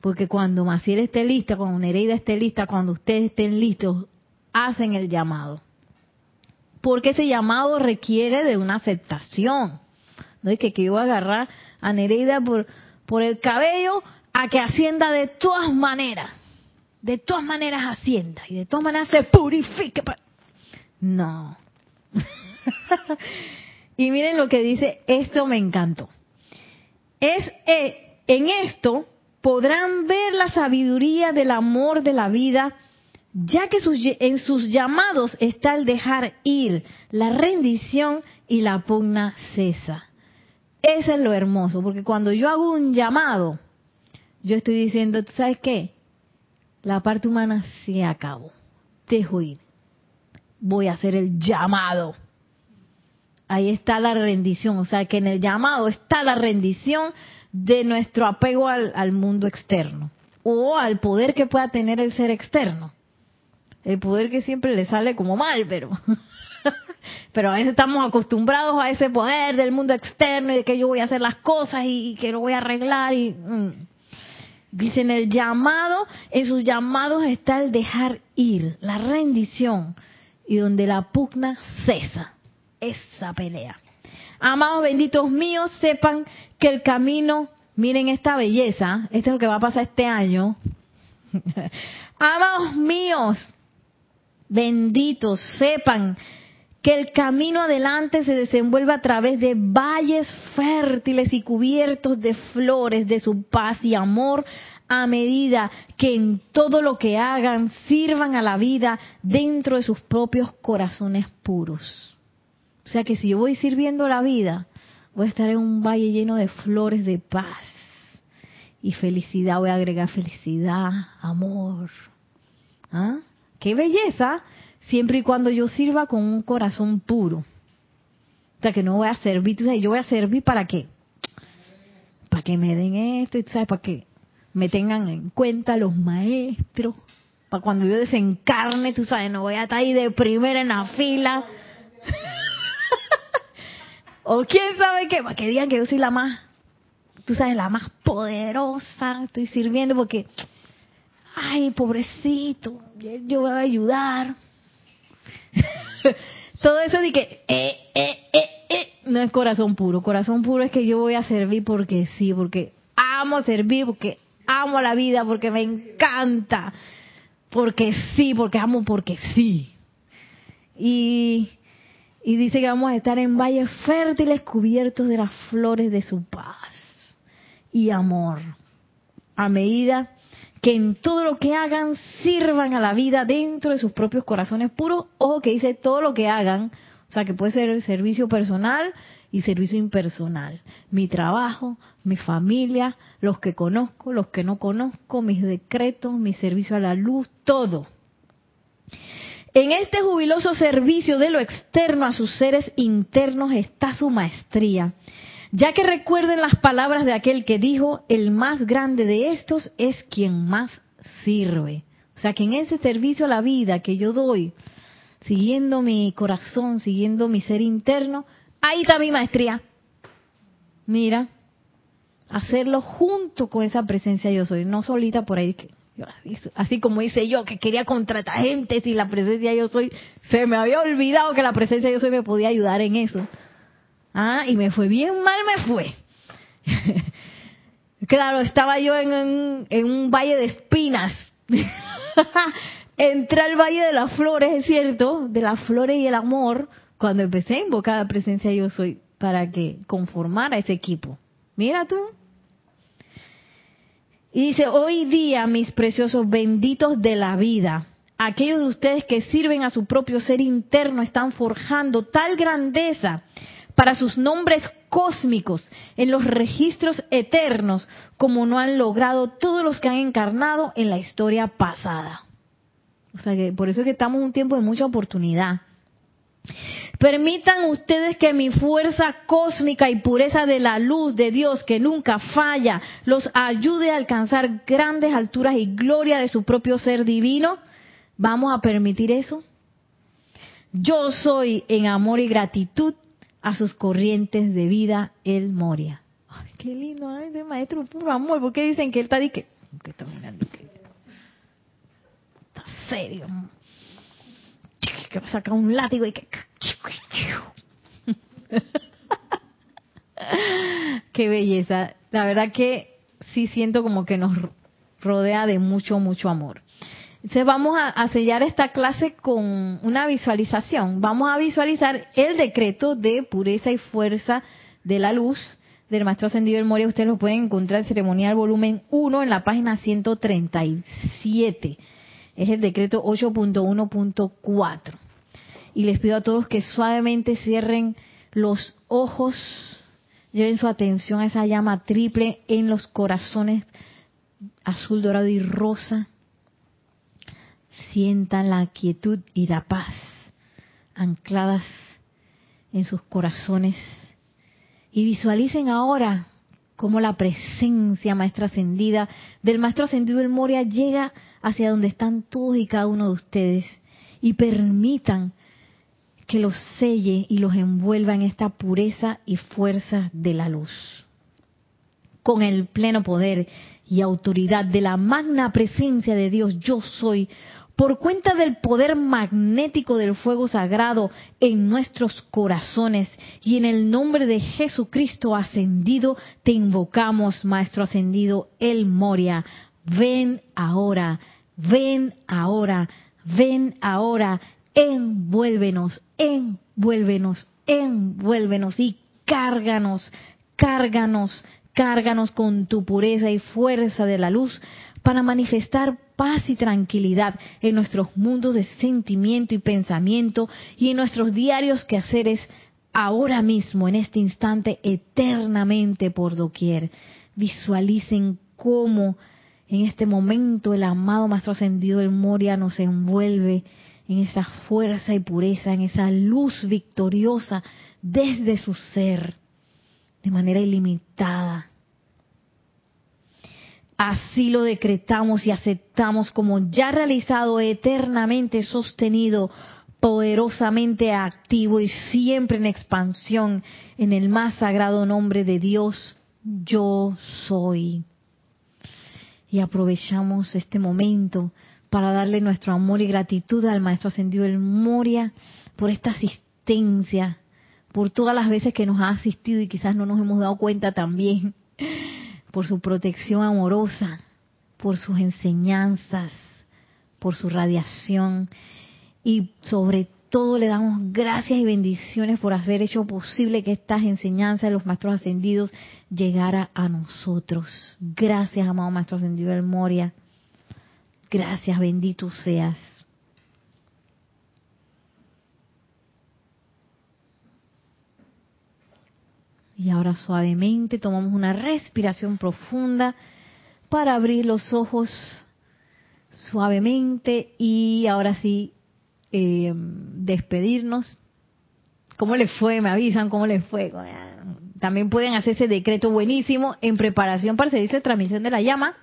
Porque cuando Maciel esté lista, cuando Nereida esté lista, cuando ustedes estén listos, hacen el llamado. Porque ese llamado requiere de una aceptación. No es que, que yo voy a agarrar a Nereida por, por el cabello a que ascienda de todas maneras. De todas maneras ascienda y de todas maneras se purifique. No. <laughs> y miren lo que dice, esto me encantó. Es eh, en esto podrán ver la sabiduría del amor de la vida, ya que en sus llamados está el dejar ir, la rendición y la pugna cesa. Eso es lo hermoso, porque cuando yo hago un llamado, yo estoy diciendo, ¿sabes qué? La parte humana se acabó. Dejo ir. Voy a hacer el llamado. Ahí está la rendición. O sea que en el llamado está la rendición de nuestro apego al, mundo externo o al poder que pueda tener el ser externo. El poder que siempre le sale como mal, pero <laughs> pero a veces estamos acostumbrados a ese poder del mundo externo y de que yo voy a hacer las cosas y, que lo voy a arreglar y mm. dicen el llamado, en sus llamados está el dejar ir, la rendición y donde la pugna cesa esa pelea. Amados benditos míos, sepan que el camino, miren esta belleza, esto es lo que va a pasar este año. <laughs> Amados míos, benditos, sepan que el camino adelante se desenvuelve a través de valles fértiles y cubiertos de flores de su paz y amor a medida que en todo lo que hagan sirvan a la vida dentro de sus propios corazones puros. O sea que si yo voy sirviendo la vida, voy a estar en un valle lleno de flores de paz y felicidad. Voy a agregar felicidad, amor. ¿Ah? ¡Qué belleza! Siempre y cuando yo sirva con un corazón puro. O sea que no voy a servir, yo voy a servir para qué? Para que me den esto, ¿sabes? Para que me tengan en cuenta los maestros. Para cuando yo desencarne, tú sabes, no voy a estar ahí de primera en la fila <laughs> o quién sabe qué, para que digan que yo soy la más, tú sabes, la más poderosa, estoy sirviendo porque, ay, pobrecito, yo voy a ayudar. <laughs> Todo eso de que, eh, eh, eh, eh, no es corazón puro. Corazón puro es que yo voy a servir porque sí, porque amo servir, porque amo la vida, porque me encanta, porque sí, porque amo, porque sí. Y y dice que vamos a estar en valles fértiles cubiertos de las flores de su paz y amor. A medida que en todo lo que hagan sirvan a la vida dentro de sus propios corazones puros. Ojo que dice todo lo que hagan. O sea que puede ser el servicio personal y servicio impersonal. Mi trabajo, mi familia, los que conozco, los que no conozco, mis decretos, mi servicio a la luz, todo. En este jubiloso servicio de lo externo a sus seres internos está su maestría, ya que recuerden las palabras de aquel que dijo, el más grande de estos es quien más sirve. O sea que en ese servicio a la vida que yo doy, siguiendo mi corazón, siguiendo mi ser interno, ahí está mi maestría. Mira, hacerlo junto con esa presencia yo soy, no solita por ahí que Así como hice yo, que quería contratar gente si la presencia yo soy, se me había olvidado que la presencia yo soy me podía ayudar en eso. Ah, y me fue bien mal, me fue. <laughs> claro, estaba yo en, en un valle de espinas. <laughs> Entré al valle de las flores, es cierto, de las flores y el amor, cuando empecé a invocar la presencia yo soy para que conformara ese equipo. Mira tú, y dice, hoy día, mis preciosos benditos de la vida, aquellos de ustedes que sirven a su propio ser interno están forjando tal grandeza para sus nombres cósmicos en los registros eternos como no han logrado todos los que han encarnado en la historia pasada. O sea que por eso es que estamos en un tiempo de mucha oportunidad. Permitan ustedes que mi fuerza cósmica y pureza de la luz de Dios, que nunca falla, los ayude a alcanzar grandes alturas y gloria de su propio ser divino. ¿Vamos a permitir eso? Yo soy en amor y gratitud a sus corrientes de vida, el Moria. Ay, qué lindo, ay, de maestro puro amor. ¿Por qué dicen que él está, que, está serio <laughs> que va a sacar un látigo y que... <laughs> Qué belleza. La verdad que sí siento como que nos rodea de mucho, mucho amor. Entonces vamos a, sellar esta clase con una visualización. Vamos a visualizar el decreto de pureza y fuerza de la luz del Maestro Ascendido del Moria, ustedes lo pueden encontrar en ceremonial volumen 1 en la página 137. Es el decreto 8.1.4. Y les pido a todos que suavemente cierren los ojos, lleven su atención a esa llama triple en los corazones azul, dorado y rosa. Sientan la quietud y la paz ancladas en sus corazones y visualicen ahora cómo la presencia maestra ascendida del maestro ascendido del Moria llega hacia donde están todos y cada uno de ustedes y permitan que los selle y los envuelva en esta pureza y fuerza de la luz. Con el pleno poder y autoridad de la magna presencia de Dios, yo soy, por cuenta del poder magnético del fuego sagrado en nuestros corazones y en el nombre de Jesucristo ascendido, te invocamos, Maestro ascendido, el Moria. Ven ahora, ven ahora, ven ahora, envuélvenos, envuélvenos, envuélvenos y cárganos, cárganos, cárganos con tu pureza y fuerza de la luz para manifestar paz y tranquilidad en nuestros mundos de sentimiento y pensamiento y en nuestros diarios quehaceres ahora mismo, en este instante, eternamente por doquier. Visualicen cómo en este momento el amado Maestro Ascendido del Moria nos envuelve en esa fuerza y pureza, en esa luz victoriosa desde su ser, de manera ilimitada Así lo decretamos y aceptamos como ya realizado, eternamente sostenido, poderosamente activo y siempre en expansión en el más sagrado nombre de Dios, yo soy. Y aprovechamos este momento para darle nuestro amor y gratitud al Maestro Ascendido del Moria por esta asistencia, por todas las veces que nos ha asistido y quizás no nos hemos dado cuenta también por su protección amorosa, por sus enseñanzas, por su radiación y sobre todo le damos gracias y bendiciones por haber hecho posible que estas enseñanzas de los maestros ascendidos llegara a nosotros. Gracias, amado maestro ascendido del Moria. Gracias, bendito seas. Y ahora suavemente tomamos una respiración profunda para abrir los ojos suavemente y ahora sí eh, despedirnos. ¿Cómo les fue? Me avisan cómo les fue. También pueden hacer ese decreto buenísimo en preparación para seguirse transmisión de la llama.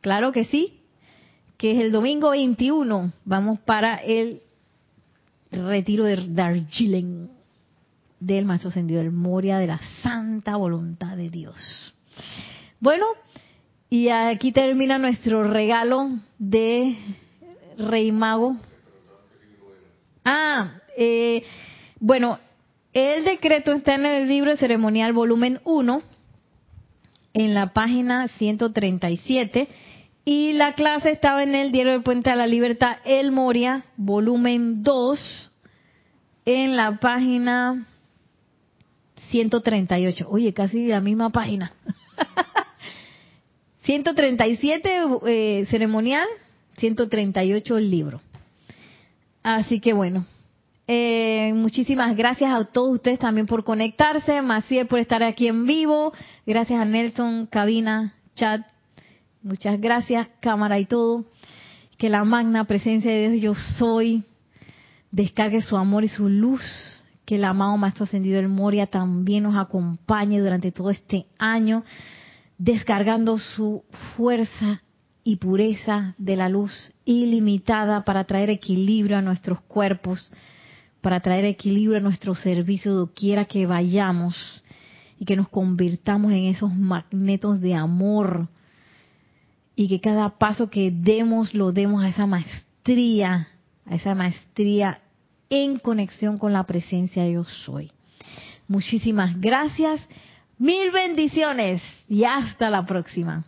Claro que sí, que es el domingo 21. Vamos para el retiro de Darjeeling del Maestro Ascendido del Moria, de la santa voluntad de Dios. Bueno, y aquí termina nuestro regalo de Rey Mago. Ah, eh, bueno, el decreto está en el libro ceremonial volumen 1, en la página 137, y la clase estaba en el diario del Puente de la Libertad, El Moria, volumen 2, en la página 138. Oye, casi la misma página. <laughs> 137 eh, ceremonial, 138 el libro. Así que bueno, eh, muchísimas gracias a todos ustedes también por conectarse, Maciel por estar aquí en vivo, gracias a Nelson, cabina, chat, muchas gracias, cámara y todo. Que la magna presencia de Dios yo soy descargue su amor y su luz que el amado Maestro Ascendido del Moria también nos acompañe durante todo este año, descargando su fuerza y pureza de la luz ilimitada para traer equilibrio a nuestros cuerpos, para traer equilibrio a nuestro servicio doquiera que vayamos y que nos convirtamos en esos magnetos de amor y que cada paso que demos lo demos a esa maestría, a esa maestría en conexión con la presencia yo soy. Muchísimas gracias, mil bendiciones y hasta la próxima.